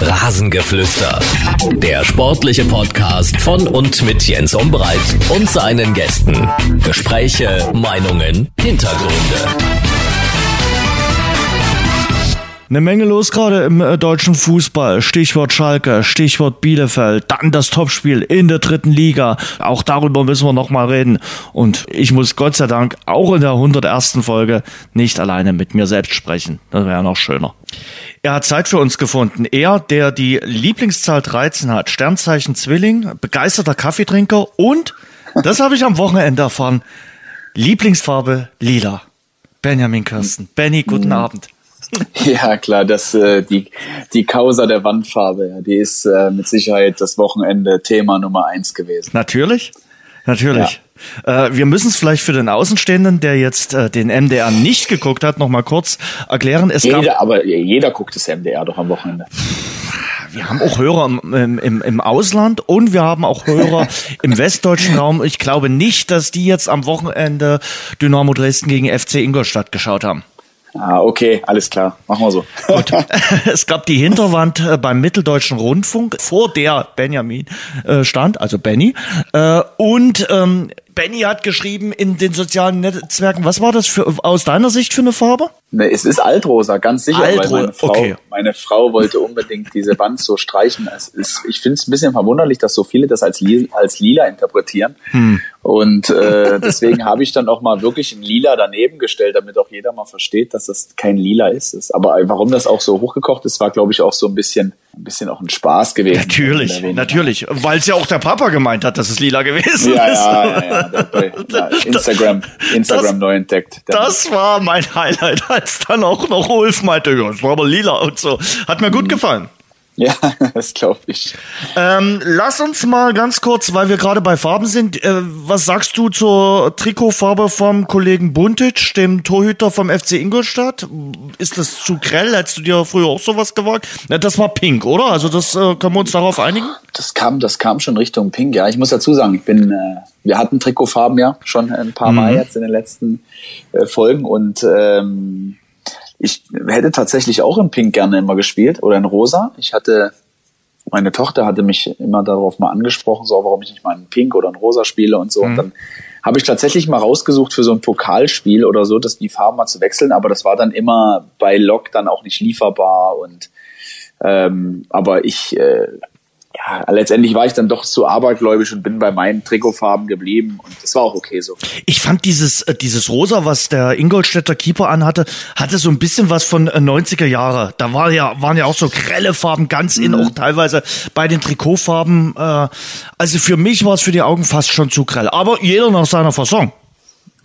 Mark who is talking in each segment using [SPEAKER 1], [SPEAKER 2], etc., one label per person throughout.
[SPEAKER 1] Rasengeflüster. Der sportliche Podcast von und mit Jens Umbreit und seinen Gästen. Gespräche, Meinungen, Hintergründe.
[SPEAKER 2] Eine Menge los gerade im äh, deutschen Fußball. Stichwort Schalke, Stichwort Bielefeld, dann das Topspiel in der dritten Liga. Auch darüber müssen wir nochmal reden. Und ich muss Gott sei Dank auch in der 101. Folge nicht alleine mit mir selbst sprechen. Das wäre noch schöner. Er hat Zeit für uns gefunden. Er, der die Lieblingszahl 13 hat, Sternzeichen Zwilling, begeisterter Kaffeetrinker und, das habe ich am Wochenende erfahren, Lieblingsfarbe Lila. Benjamin Kirsten. Benny, guten Abend.
[SPEAKER 3] Ja, klar, das, äh, die, die Causa der Wandfarbe, ja, die ist äh, mit Sicherheit das Wochenende Thema Nummer eins gewesen.
[SPEAKER 2] Natürlich, natürlich. Ja. Äh, wir müssen es vielleicht für den Außenstehenden, der jetzt äh, den MDR nicht geguckt hat, noch mal kurz erklären.
[SPEAKER 3] Es jeder, gab, aber jeder guckt das MDR doch am Wochenende.
[SPEAKER 2] Wir haben auch Hörer im, im, im Ausland und wir haben auch Hörer im westdeutschen Raum. Ich glaube nicht, dass die jetzt am Wochenende Dynamo Dresden gegen FC Ingolstadt geschaut haben.
[SPEAKER 3] Ah, okay, alles klar. Machen wir so. Gut.
[SPEAKER 2] Es gab die Hinterwand äh, beim Mitteldeutschen Rundfunk, vor der Benjamin äh, stand, also Benny. Äh, und ähm, Benny hat geschrieben in den sozialen Netzwerken, was war das für, aus deiner Sicht für eine Farbe?
[SPEAKER 3] Ne, es ist Altrosa, ganz sicher. Altrosa, meine Frau, okay. meine Frau wollte unbedingt diese Band so streichen. Es ist, ich finde es ein bisschen verwunderlich, dass so viele das als, li als lila interpretieren. Hm. Und äh, deswegen habe ich dann auch mal wirklich ein Lila daneben gestellt, damit auch jeder mal versteht, dass das kein Lila ist. Aber warum das auch so hochgekocht ist, war, glaube ich, auch so ein bisschen ein bisschen auch ein Spaß gewesen.
[SPEAKER 2] Natürlich, natürlich. Weil es ja auch der Papa gemeint hat, dass es lila gewesen
[SPEAKER 3] ja,
[SPEAKER 2] ist.
[SPEAKER 3] Ja, ja, ja. Instagram, Instagram das, neu entdeckt.
[SPEAKER 2] Das war mein Highlight, als dann auch noch Ulf meinte, ja, es war aber lila und so. Hat mir gut mhm. gefallen.
[SPEAKER 3] Ja, das glaube ich.
[SPEAKER 2] Ähm, lass uns mal ganz kurz, weil wir gerade bei Farben sind, äh, was sagst du zur Trikotfarbe vom Kollegen Buntic, dem Torhüter vom FC Ingolstadt? Ist das zu grell? Hättest du dir früher auch sowas gewagt? Ja, das war pink, oder? Also das äh, können wir uns darauf einigen?
[SPEAKER 3] Das kam, das kam schon Richtung pink, ja. Ich muss dazu sagen, ich bin, äh, wir hatten Trikotfarben ja schon ein paar Mal mhm. jetzt in den letzten äh, Folgen und ähm, ich hätte tatsächlich auch in Pink gerne immer gespielt oder in Rosa. Ich hatte, meine Tochter hatte mich immer darauf mal angesprochen, so warum ich nicht mal in Pink oder in Rosa spiele und so. Mhm. Und dann habe ich tatsächlich mal rausgesucht für so ein Pokalspiel oder so, dass die Farben mal zu wechseln, aber das war dann immer bei Lok dann auch nicht lieferbar und ähm, aber ich äh, ja, letztendlich war ich dann doch zu abergläubisch und bin bei meinen Trikotfarben geblieben und das war auch okay so.
[SPEAKER 2] Ich fand dieses, äh, dieses Rosa, was der Ingolstädter Keeper anhatte, hatte so ein bisschen was von 90er äh, Jahre. Da war ja, waren ja auch so grelle Farben ganz in, mhm. auch teilweise bei den Trikotfarben. Äh, also für mich war es für die Augen fast schon zu grell. Aber jeder nach seiner Fasson.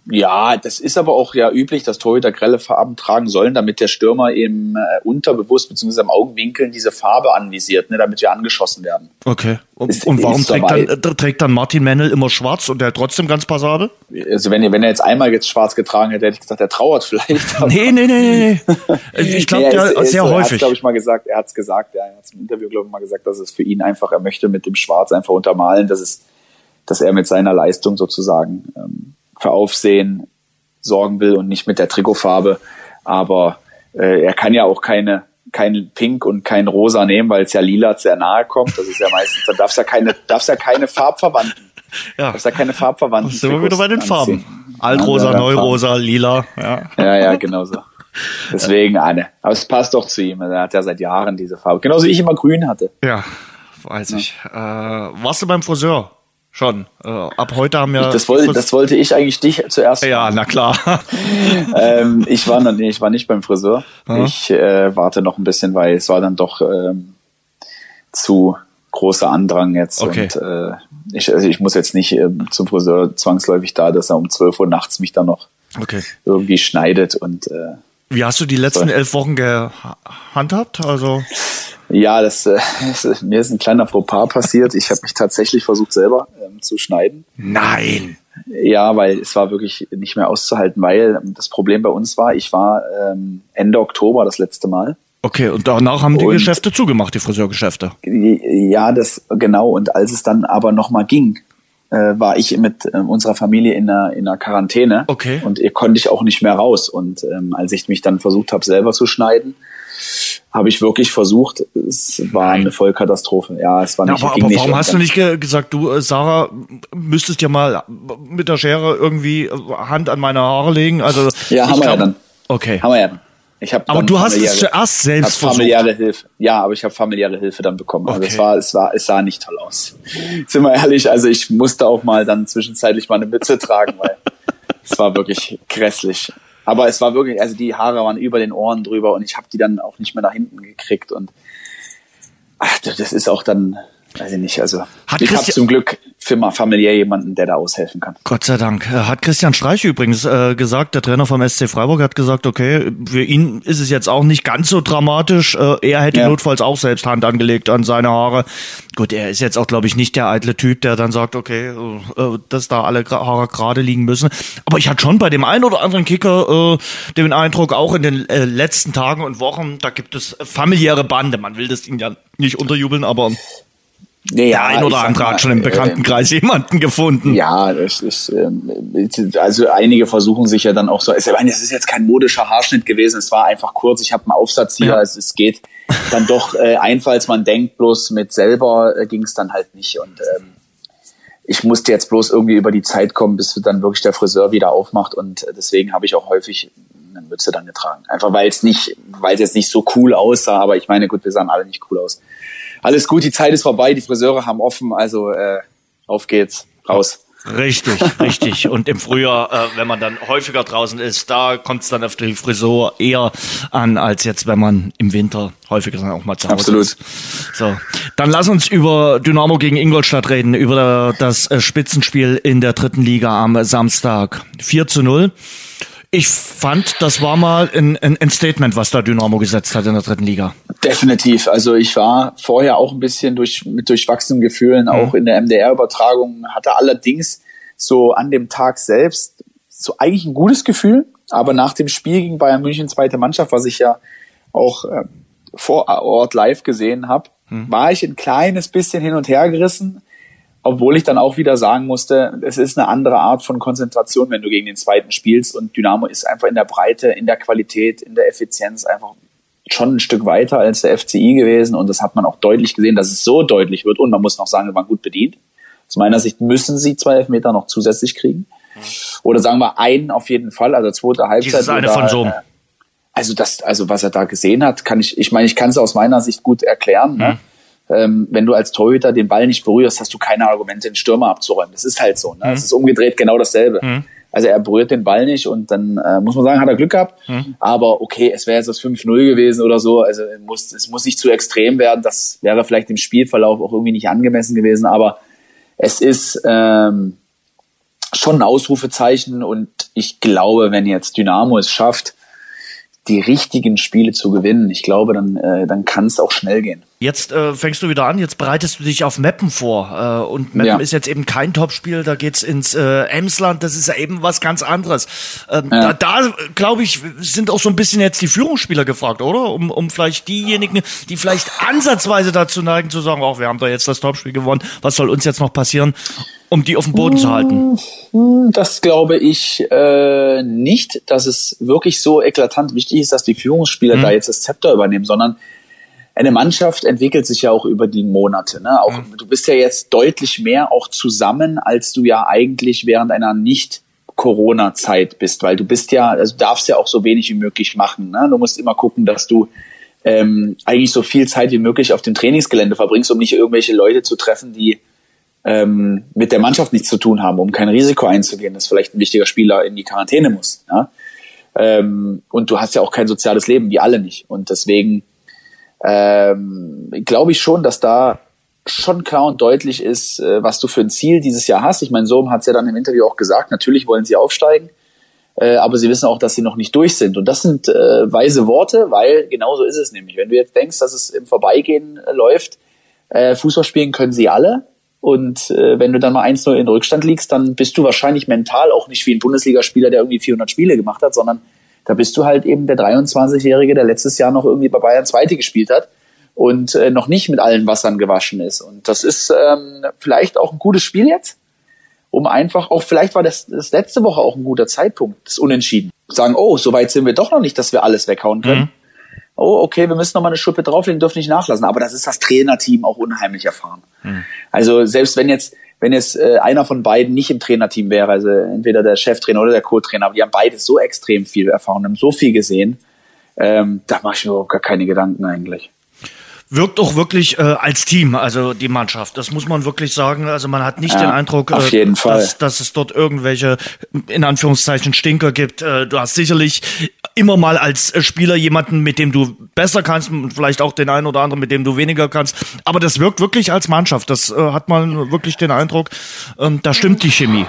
[SPEAKER 3] Ja, das ist aber auch ja üblich, dass Torhüter grelle Farben tragen sollen, damit der Stürmer im äh, unterbewusst bzw. im Augenwinkeln diese Farbe anvisiert, ne, damit wir angeschossen werden.
[SPEAKER 2] Okay. Und, und warum trägt dann, äh, trägt dann Martin Mennel immer schwarz und der trotzdem ganz passabel?
[SPEAKER 3] Also wenn, wenn er jetzt einmal jetzt schwarz getragen hätte, hätte ich gesagt, er trauert vielleicht.
[SPEAKER 2] nee, nee, nee, nee. Ich glaube, nee, der ist, sehr häufig. Er
[SPEAKER 3] glaube ich mal gesagt, er hat es gesagt, ja, er hat im Interview glaube ich mal gesagt, dass es für ihn einfach, er möchte mit dem Schwarz einfach untermalen, dass es, dass er mit seiner Leistung sozusagen ähm, für Aufsehen sorgen will und nicht mit der Trikotfarbe. Aber äh, er kann ja auch keine kein Pink und kein Rosa nehmen, weil es ja lila sehr nahe kommt. Das ist ja meistens, da darf es ja keine, darf's ja keine Farbverwandten. Ja. Darf's ja keine Farbverwandten.
[SPEAKER 2] Sind wir wieder bei den Farben. Altrosa, ja, Neurosa, Lila. Ja,
[SPEAKER 3] ja, ja genau so. Deswegen eine. Aber es passt doch zu ihm. Er hat ja seit Jahren diese Farbe. Genauso wie ich immer grün hatte.
[SPEAKER 2] Ja, weiß ich. Äh, warst du beim Friseur? Schon. Äh, ab heute haben wir.
[SPEAKER 3] Das, wollte, das wollte ich eigentlich dich zuerst.
[SPEAKER 2] Ja, na klar.
[SPEAKER 3] ähm, ich war noch, nee, ich war nicht beim Friseur. Aha. Ich äh, warte noch ein bisschen, weil es war dann doch ähm, zu großer Andrang jetzt. Okay. Und äh, ich, also ich muss jetzt nicht äh, zum Friseur zwangsläufig da, dass er um 12 Uhr nachts mich dann noch okay. irgendwie schneidet und äh,
[SPEAKER 2] wie hast du die letzten elf Wochen gehandhabt? Also
[SPEAKER 3] ja, das, äh, das, mir ist ein kleiner Fauxpas passiert. Ich habe mich tatsächlich versucht selber ähm, zu schneiden.
[SPEAKER 2] Nein.
[SPEAKER 3] Ja, weil es war wirklich nicht mehr auszuhalten, weil das Problem bei uns war, ich war ähm, Ende Oktober das letzte Mal.
[SPEAKER 2] Okay, und danach haben die und, Geschäfte zugemacht, die Friseurgeschäfte.
[SPEAKER 3] Ja, das genau. Und als es dann aber nochmal ging, äh, war ich mit äh, unserer Familie in einer, in einer Quarantäne.
[SPEAKER 2] Okay.
[SPEAKER 3] Und ihr konnte ich auch nicht mehr raus. Und ähm, als ich mich dann versucht habe, selber zu schneiden, habe ich wirklich versucht. Es war eine Vollkatastrophe. Ja, es war nicht.
[SPEAKER 2] Ja, aber, aber warum hast du nicht ge gesagt, du, äh, Sarah, müsstest ja mal mit der Schere irgendwie Hand an meine Haare legen? Also
[SPEAKER 3] ja, haben wir ja dann.
[SPEAKER 2] Okay.
[SPEAKER 3] Haben wir ja dann. Ich hab
[SPEAKER 2] aber du hast es zuerst selbst
[SPEAKER 3] versucht. familiäre Hilfe. Ja, aber ich habe familiäre Hilfe dann bekommen. Okay. Also es war, es war, es sah nicht toll aus. Sind wir ehrlich, also ich musste auch mal dann zwischenzeitlich mal eine Mütze tragen, weil es war wirklich grässlich. Aber es war wirklich, also die Haare waren über den Ohren drüber und ich habe die dann auch nicht mehr nach hinten gekriegt und ach, das ist auch dann, weiß ich nicht, also Hat ich habe zum Glück für mal familiär jemanden, der da aushelfen kann.
[SPEAKER 2] Gott sei Dank. Äh, hat Christian Streich übrigens äh, gesagt, der Trainer vom SC Freiburg hat gesagt, okay, für ihn ist es jetzt auch nicht ganz so dramatisch. Äh, er hätte ja. notfalls auch selbst Hand angelegt an seine Haare. Gut, er ist jetzt auch, glaube ich, nicht der eitle Typ, der dann sagt, okay, äh, dass da alle Haare gerade liegen müssen. Aber ich hatte schon bei dem einen oder anderen Kicker äh, den Eindruck, auch in den äh, letzten Tagen und Wochen, da gibt es familiäre Bande. Man will das ihm ja nicht unterjubeln, aber ja, der ein oder andere hat schon im Bekanntenkreis äh, jemanden gefunden.
[SPEAKER 3] Ja, das ist, äh, also einige versuchen sich ja dann auch so, ich meine, es ist jetzt kein modischer Haarschnitt gewesen, es war einfach kurz, ich habe einen Aufsatz hier, ja. es, es geht dann doch äh, einfach, als man denkt, bloß mit selber äh, ging es dann halt nicht und ähm, ich musste jetzt bloß irgendwie über die Zeit kommen, bis dann wirklich der Friseur wieder aufmacht und äh, deswegen habe ich auch häufig eine Mütze dann getragen. Einfach weil es nicht, weil es jetzt nicht so cool aussah, aber ich meine, gut, wir sahen alle nicht cool aus alles gut, die Zeit ist vorbei, die Friseure haben offen, also äh, auf geht's, raus.
[SPEAKER 2] Richtig, richtig. Und im Frühjahr, äh, wenn man dann häufiger draußen ist, da kommt es dann auf die Frisur eher an, als jetzt, wenn man im Winter häufiger dann auch mal zu Hause
[SPEAKER 3] Absolut.
[SPEAKER 2] ist. So, dann lass uns über Dynamo gegen Ingolstadt reden, über das äh, Spitzenspiel in der dritten Liga am Samstag. 4 zu 0. Ich fand, das war mal ein, ein, ein Statement, was da Dynamo gesetzt hat in der dritten Liga.
[SPEAKER 3] Definitiv. Also ich war vorher auch ein bisschen durch, mit durchwachsenen Gefühlen, mhm. auch in der MDR-Übertragung, hatte allerdings so an dem Tag selbst so eigentlich ein gutes Gefühl, aber nach dem Spiel gegen Bayern München, zweite Mannschaft, was ich ja auch äh, vor Ort live gesehen habe, mhm. war ich ein kleines bisschen hin und her gerissen obwohl ich dann auch wieder sagen musste, es ist eine andere Art von Konzentration, wenn du gegen den zweiten spielst und Dynamo ist einfach in der Breite, in der Qualität, in der Effizienz einfach schon ein Stück weiter als der FCI gewesen und das hat man auch deutlich gesehen, dass es so deutlich wird und man muss noch sagen, wir waren gut bedient. Aus meiner Sicht müssen sie zwei Elfmeter noch zusätzlich kriegen. Oder sagen wir einen auf jeden Fall, also zweite Halbzeit.
[SPEAKER 2] Dieses eine von so. Äh,
[SPEAKER 3] also das, also was er da gesehen hat, kann ich, ich meine, ich kann es aus meiner Sicht gut erklären. Ne? Mhm. Ne? Ähm, wenn du als Torhüter den Ball nicht berührst, hast du keine Argumente, den Stürmer abzuräumen. Das ist halt so. Ne? Mhm. ist umgedreht genau dasselbe. Mhm. Also er berührt den Ball nicht und dann äh, muss man sagen, hat er Glück gehabt. Mhm. Aber okay, es wäre jetzt das 5-0 gewesen oder so. Also muss, es muss nicht zu extrem werden. Das wäre vielleicht im Spielverlauf auch irgendwie nicht angemessen gewesen. Aber es ist ähm, schon ein Ausrufezeichen und ich glaube, wenn jetzt Dynamo es schafft, die richtigen Spiele zu gewinnen, ich glaube, dann, äh, dann kann es auch schnell gehen.
[SPEAKER 2] Jetzt äh, fängst du wieder an, jetzt bereitest du dich auf Meppen vor. Äh, und Meppen ja. ist jetzt eben kein Topspiel, da geht's ins äh, Emsland, das ist ja eben was ganz anderes. Ähm, ja. Da, da glaube ich, sind auch so ein bisschen jetzt die Führungsspieler gefragt, oder? Um, um vielleicht diejenigen, die vielleicht ansatzweise dazu neigen zu sagen, auch wir haben da jetzt das Topspiel gewonnen, was soll uns jetzt noch passieren? um die auf dem Boden zu halten?
[SPEAKER 3] Das glaube ich äh, nicht, dass es wirklich so eklatant wichtig ist, dass die Führungsspieler mhm. da jetzt das Zepter übernehmen, sondern eine Mannschaft entwickelt sich ja auch über die Monate. Ne? Auch, mhm. Du bist ja jetzt deutlich mehr auch zusammen, als du ja eigentlich während einer nicht Corona-Zeit bist, weil du bist ja, also darfst ja auch so wenig wie möglich machen. Ne? Du musst immer gucken, dass du ähm, eigentlich so viel Zeit wie möglich auf dem Trainingsgelände verbringst, um nicht irgendwelche Leute zu treffen, die ähm, mit der Mannschaft nichts zu tun haben, um kein Risiko einzugehen, dass vielleicht ein wichtiger Spieler in die Quarantäne muss. Ja? Ähm, und du hast ja auch kein soziales Leben, wie alle nicht. Und deswegen ähm, glaube ich schon, dass da schon klar und deutlich ist, äh, was du für ein Ziel dieses Jahr hast. Ich meine, Sohm hat es ja dann im Interview auch gesagt, natürlich wollen sie aufsteigen, äh, aber sie wissen auch, dass sie noch nicht durch sind. Und das sind äh, weise Worte, weil genauso ist es nämlich. Wenn du jetzt denkst, dass es im Vorbeigehen äh, läuft, äh, Fußball spielen können sie alle. Und äh, wenn du dann mal 1-0 in Rückstand liegst, dann bist du wahrscheinlich mental auch nicht wie ein Bundesligaspieler, der irgendwie 400 Spiele gemacht hat, sondern da bist du halt eben der 23-Jährige, der letztes Jahr noch irgendwie bei Bayern Zweite gespielt hat und äh, noch nicht mit allen Wassern gewaschen ist. Und das ist ähm, vielleicht auch ein gutes Spiel jetzt, um einfach, auch vielleicht war das, das letzte Woche auch ein guter Zeitpunkt, das Unentschieden. Sagen, oh, so weit sind wir doch noch nicht, dass wir alles weghauen können. Mhm. oh, okay, wir müssen noch mal eine Schuppe drauflegen, dürfen nicht nachlassen. Aber das ist das Trainerteam auch unheimlich erfahren. Hm. Also selbst wenn jetzt, wenn jetzt äh, einer von beiden nicht im Trainerteam wäre, also entweder der Cheftrainer oder der Co-Trainer, aber die haben beide so extrem viel Erfahrung, haben so viel gesehen, ähm, da mache ich mir überhaupt gar keine Gedanken eigentlich
[SPEAKER 2] wirkt auch wirklich äh, als Team, also die Mannschaft. Das muss man wirklich sagen. Also man hat nicht ja, den Eindruck,
[SPEAKER 3] äh,
[SPEAKER 2] dass, dass es dort irgendwelche, in Anführungszeichen, Stinker gibt. Äh, du hast sicherlich immer mal als Spieler jemanden, mit dem du besser kannst, vielleicht auch den einen oder anderen, mit dem du weniger kannst. Aber das wirkt wirklich als Mannschaft. Das äh, hat man wirklich den Eindruck, ähm, da stimmt die Chemie.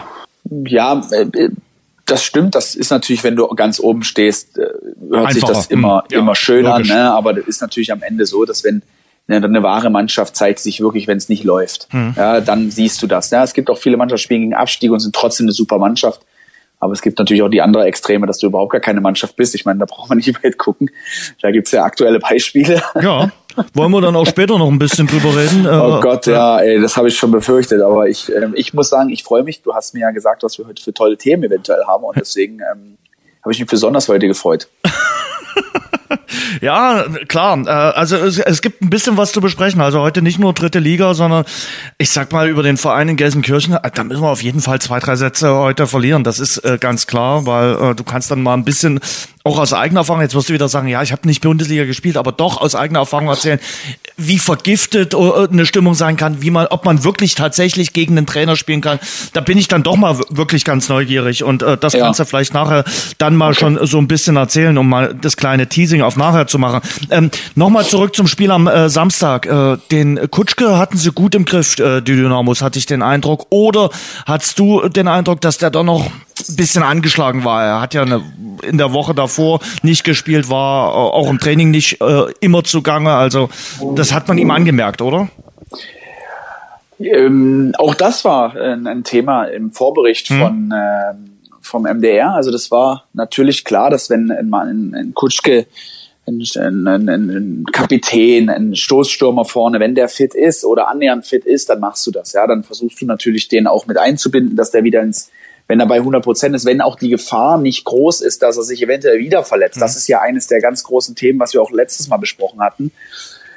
[SPEAKER 3] Ja, äh, das stimmt, das ist natürlich, wenn du ganz oben stehst, äh, hört Einfacher. sich das immer, hm, ja, immer schön logisch. an, ne? aber das ist natürlich am Ende so, dass wenn eine, eine wahre Mannschaft zeigt sich wirklich, wenn es nicht läuft, hm. ja, dann siehst du das. Ja, es gibt auch viele Mannschaften, die spielen gegen Abstieg und sind trotzdem eine super Mannschaft. Aber es gibt natürlich auch die andere Extreme, dass du überhaupt gar keine Mannschaft bist. Ich meine, da braucht man nicht weit gucken. Da gibt's ja aktuelle Beispiele.
[SPEAKER 2] Ja, wollen wir dann auch später noch ein bisschen drüber reden?
[SPEAKER 3] Oh äh, Gott, ja, ey, das habe ich schon befürchtet. Aber ich, äh, ich muss sagen, ich freue mich. Du hast mir ja gesagt, was wir heute für tolle Themen eventuell haben. Und deswegen ähm, habe ich mich besonders heute gefreut.
[SPEAKER 2] ja, klar. Äh, also es, es, gibt ein bisschen was zu besprechen. Also heute nicht nur dritte Liga, sondern ich sag mal über den Verein in Gelsenkirchen. Äh, da müssen wir auf jeden Fall zwei, drei Sätze heute verlieren. Das ist äh, ganz klar, weil du kannst dann mal ein bisschen auch aus eigener Erfahrung, jetzt wirst du wieder sagen, ja, ich habe nicht Bundesliga gespielt, aber doch aus eigener Erfahrung erzählen, wie vergiftet eine Stimmung sein kann, wie man, ob man wirklich tatsächlich gegen einen Trainer spielen kann. Da bin ich dann doch mal wirklich ganz neugierig und äh, das ja. kannst du vielleicht nachher dann mal okay. schon so ein bisschen erzählen, um mal das kleine Teasing auf nachher zu machen. Ähm, Nochmal zurück zum Spiel am äh, Samstag. Äh, den Kutschke hatten sie gut im Griff, äh, die Dynamos, hatte ich den Eindruck. Oder hattest du den Eindruck, dass der doch noch bisschen angeschlagen war? Er hat ja eine, in der Woche davor nicht gespielt, war äh, auch im Training nicht äh, immer zugange. Also das hat man ihm angemerkt, oder?
[SPEAKER 3] Ähm, auch das war ein, ein Thema im Vorbericht hm. von äh, vom MDR. Also das war natürlich klar, dass wenn ein, ein, ein Kutschke ein, ein, ein Kapitän, ein Stoßstürmer vorne, wenn der fit ist oder annähernd fit ist, dann machst du das. Ja, dann versuchst du natürlich den auch mit einzubinden, dass der wieder ins, wenn er bei 100 Prozent ist, wenn auch die Gefahr nicht groß ist, dass er sich eventuell wieder verletzt. Mhm. Das ist ja eines der ganz großen Themen, was wir auch letztes Mal besprochen hatten.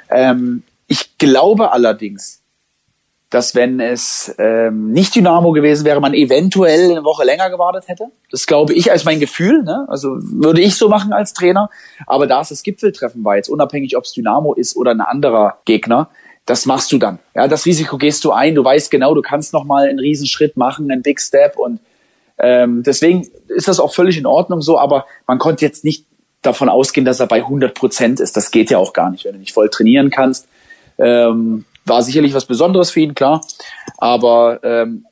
[SPEAKER 3] Ähm, ich glaube allerdings, dass wenn es ähm, nicht Dynamo gewesen wäre, man eventuell eine Woche länger gewartet hätte. Das glaube ich als mein Gefühl. Ne? Also würde ich so machen als Trainer. Aber da es das Gipfeltreffen war, jetzt unabhängig, ob es Dynamo ist oder ein anderer Gegner, das machst du dann. Ja, das Risiko gehst du ein. Du weißt genau, du kannst noch mal einen Riesenschritt machen, einen Big Step und ähm, deswegen ist das auch völlig in Ordnung so. Aber man konnte jetzt nicht davon ausgehen, dass er bei 100 Prozent ist. Das geht ja auch gar nicht, wenn du nicht voll trainieren kannst. Ähm, war sicherlich was Besonderes für ihn, klar. Aber ähm,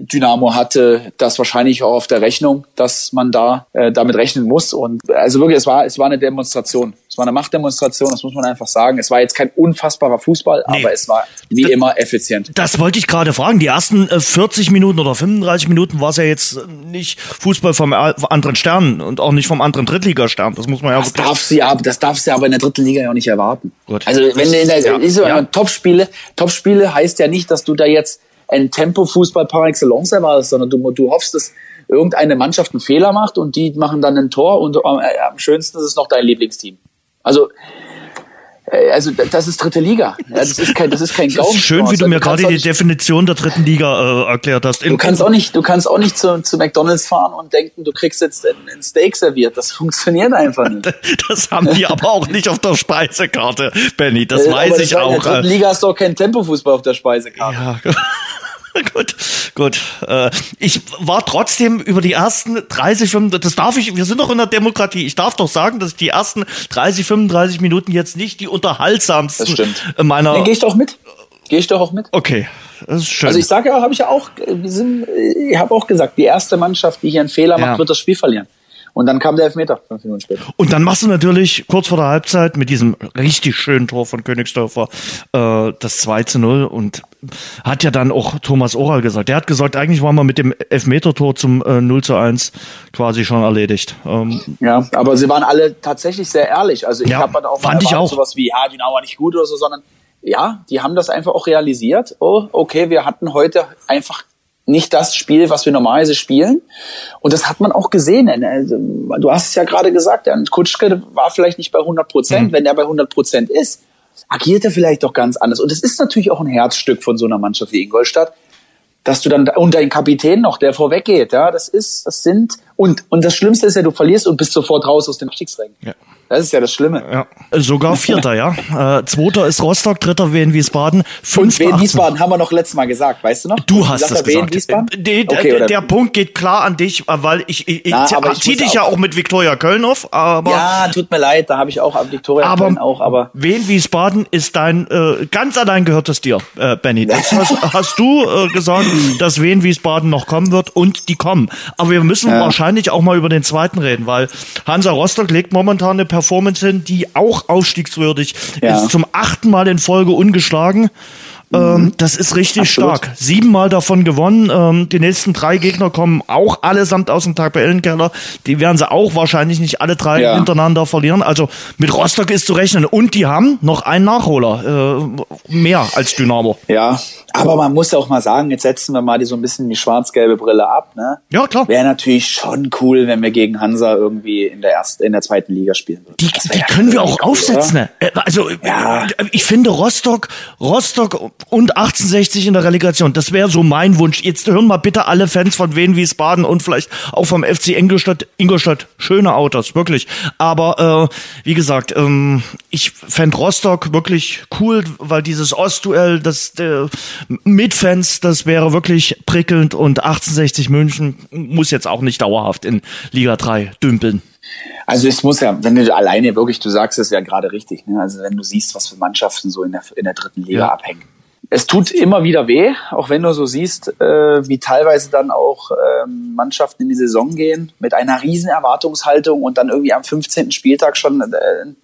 [SPEAKER 3] Dynamo hatte das wahrscheinlich auch auf der Rechnung, dass man da äh, damit rechnen muss. Und also wirklich, es war, es war eine Demonstration. Es war eine Machtdemonstration, das muss man einfach sagen. Es war jetzt kein unfassbarer Fußball, nee. aber es war wie das, immer effizient.
[SPEAKER 2] Das wollte ich gerade fragen. Die ersten 40 äh, Minuten oder 35 Minuten war es ja jetzt nicht Fußball vom anderen Stern und auch nicht vom anderen Drittligastern. Das muss man ja
[SPEAKER 3] das darf sie aber, Das darf sie aber in der dritten Liga ja auch nicht erwarten. Gut. Also wenn du in der ja. Topspiele, Topspiele heißt ja nicht, dass du da jetzt ein Tempo-Fußball par excellence erwartest, sondern du, du hoffst, dass irgendeine Mannschaft einen Fehler macht und die machen dann ein Tor und äh, am schönsten ist es noch dein Lieblingsteam. Also äh, also das ist dritte Liga. Das ist kein, das ist kein Gaumen.
[SPEAKER 2] Schön, wie du mir gerade die Definition der dritten Liga äh, erklärt hast.
[SPEAKER 3] Du kannst auch nicht, du kannst auch nicht zu, zu McDonald's fahren und denken, du kriegst jetzt ein, Steak serviert. Das funktioniert einfach nicht.
[SPEAKER 2] Das haben die aber auch nicht auf der Speisekarte, Benny. Das äh, weiß ich auch. In
[SPEAKER 3] der dritten Liga hast du auch kein Tempofußball auf der Speisekarte. Ja.
[SPEAKER 2] gut, gut. Äh, ich war trotzdem über die ersten 30, 35, das darf ich, wir sind doch in der Demokratie. Ich darf doch sagen, dass ich die ersten 30, 35 Minuten jetzt nicht die unterhaltsamsten
[SPEAKER 3] das stimmt.
[SPEAKER 2] meiner.
[SPEAKER 3] Nee, geh ich doch mit. Gehe ich doch auch mit.
[SPEAKER 2] Okay, das ist schön.
[SPEAKER 3] Also ich sage ja, habe ich ja auch, wir sind, ich habe auch gesagt, die erste Mannschaft, die hier einen Fehler macht, ja. wird das Spiel verlieren. Und dann kam der Elfmeter, fünf Minuten später.
[SPEAKER 2] Und dann machst du natürlich kurz vor der Halbzeit mit diesem richtig schönen Tor von Königsdörfer äh, das 2 zu 0 und hat ja dann auch Thomas Oral gesagt. Der hat gesagt, eigentlich waren wir mit dem Elfmeter-Tor zum äh, 0 zu 1 quasi schon erledigt.
[SPEAKER 3] Ähm, ja, aber sie waren alle tatsächlich sehr ehrlich. Also ich ja, habe dann auch
[SPEAKER 2] fand ich auch.
[SPEAKER 3] sowas wie, ja, genau war nicht gut oder so, sondern ja, die haben das einfach auch realisiert. Oh, okay, wir hatten heute einfach nicht das Spiel, was wir normalerweise spielen. Und das hat man auch gesehen. Also, du hast es ja gerade gesagt, Kutschke war vielleicht nicht bei 100 Prozent. Mhm. Wenn er bei 100 Prozent ist, agiert er vielleicht doch ganz anders. Und es ist natürlich auch ein Herzstück von so einer Mannschaft wie Ingolstadt, dass du dann unter den Kapitän noch, der vorweggeht. Ja, das ist, das sind, und, und das Schlimmste ist ja, du verlierst und bist sofort raus aus dem Abstiegsring. Ja. Das ist ja das Schlimme. Ja.
[SPEAKER 2] Sogar Vierter, ja. Äh, Zweiter ist Rostock, Dritter Wien Wiesbaden.
[SPEAKER 3] Und Wien Wiesbaden haben wir noch letztes Mal gesagt, weißt du noch?
[SPEAKER 2] Du hast es gesagt. Wiesbaden? Die, okay, der, der Punkt geht klar an dich, weil ich, ich, Na, ich zieh dich ja auch mit Viktoria Köln auf. Aber
[SPEAKER 3] ja, tut mir leid, da habe ich auch Viktoria aber Köln auch. Aber
[SPEAKER 2] Wien Wiesbaden ist dein äh, ganz allein gehört es dir, äh, Benny. Das hast, hast du äh, gesagt, dass Wien Wiesbaden noch kommen wird und die kommen. Aber wir müssen ja. wahrscheinlich auch mal über den zweiten reden, weil Hansa Rostock legt momentan eine Performance hin, die auch aufstiegswürdig ja. ist. Zum achten Mal in Folge ungeschlagen. Ähm, mhm. das ist richtig Absolut. stark. Siebenmal davon gewonnen. Ähm, die nächsten drei Gegner kommen auch allesamt aus dem Tabellenkeller. Die werden sie auch wahrscheinlich nicht alle drei ja. hintereinander verlieren. Also mit Rostock ist zu rechnen. Und die haben noch einen Nachholer. Äh, mehr als Dynamo.
[SPEAKER 3] Ja, aber man muss auch mal sagen, jetzt setzen wir mal die so ein bisschen die schwarz-gelbe Brille ab. Ne?
[SPEAKER 2] Ja, klar.
[SPEAKER 3] Wäre natürlich schon cool, wenn wir gegen Hansa irgendwie in der ersten, in der zweiten Liga spielen würden.
[SPEAKER 2] Die, die können wir auch cool, aufsetzen. Ne? Also ja. ich finde Rostock, Rostock und 1860 in der Relegation. Das wäre so mein Wunsch. Jetzt hören mal bitte alle Fans von Wien Wiesbaden und vielleicht auch vom FC Ingolstadt. Ingolstadt, schöne Autos, wirklich. Aber äh, wie gesagt, ähm, ich fände Rostock wirklich cool, weil dieses Ostduell, das äh, mit Fans, das wäre wirklich prickelnd und 1860 München muss jetzt auch nicht dauerhaft in Liga 3 dümpeln.
[SPEAKER 3] Also es muss ja, wenn du alleine wirklich, du sagst es ja gerade richtig, ne? also wenn du siehst, was für Mannschaften so in der, in der dritten Liga ja. abhängen es tut immer wieder weh, auch wenn du so siehst, äh, wie teilweise dann auch ähm, Mannschaften in die Saison gehen mit einer riesen Erwartungshaltung und dann irgendwie am 15. Spieltag schon äh,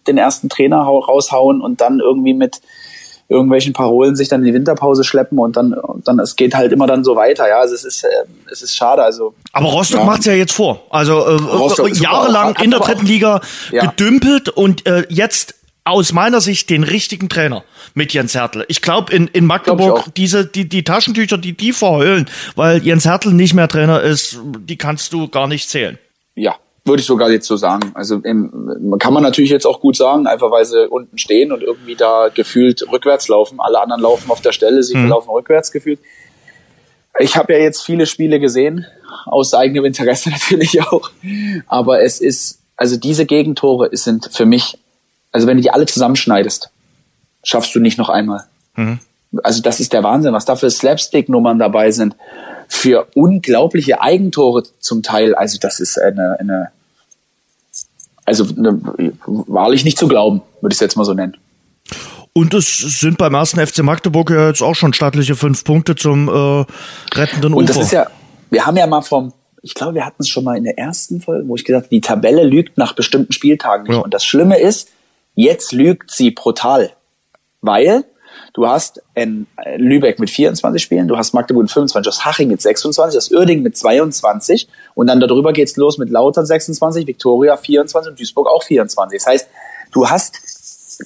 [SPEAKER 3] den ersten Trainer raushauen und dann irgendwie mit irgendwelchen Parolen sich dann in die Winterpause schleppen und dann und dann es geht halt immer dann so weiter ja also es ist äh, es ist schade also
[SPEAKER 2] aber Rostock ja. macht's ja jetzt vor also äh, jahrelang in der dritten Liga ja. gedümpelt und äh, jetzt aus meiner Sicht den richtigen Trainer mit Jens Hertel. Ich glaube in, in Magdeburg diese die die Taschentücher, die die verheulen, weil Jens Hertel nicht mehr Trainer ist, die kannst du gar nicht zählen.
[SPEAKER 3] Ja, würde ich sogar jetzt so sagen. Also ähm, kann man natürlich jetzt auch gut sagen, einfach weil sie unten stehen und irgendwie da gefühlt rückwärts laufen. Alle anderen laufen auf der Stelle, sie hm. laufen rückwärts gefühlt. Ich habe ja jetzt viele Spiele gesehen, aus eigenem Interesse natürlich auch. Aber es ist, also diese Gegentore sind für mich also wenn du die alle zusammenschneidest, schaffst du nicht noch einmal. Mhm. Also das ist der Wahnsinn, was da für Slapstick-Nummern dabei sind. Für unglaubliche Eigentore zum Teil. Also das ist eine, eine also eine, wahrlich nicht zu glauben, würde ich es jetzt mal so nennen.
[SPEAKER 2] Und es sind beim ersten FC Magdeburg ja jetzt auch schon stattliche fünf Punkte zum äh, rettenden Ufer.
[SPEAKER 3] Und das ist ja, wir haben ja mal vom, ich glaube, wir hatten es schon mal in der ersten Folge, wo ich gesagt habe, die Tabelle lügt nach bestimmten Spieltagen nicht. Ja. Und das Schlimme ist, Jetzt lügt sie brutal, weil du hast in Lübeck mit 24 Spielen, du hast Magdeburg mit 25, du hast Haching mit 26, du hast Uerdingen mit 22 und dann darüber geht's los mit Lautern 26, Viktoria 24 und Duisburg auch 24. Das heißt, du hast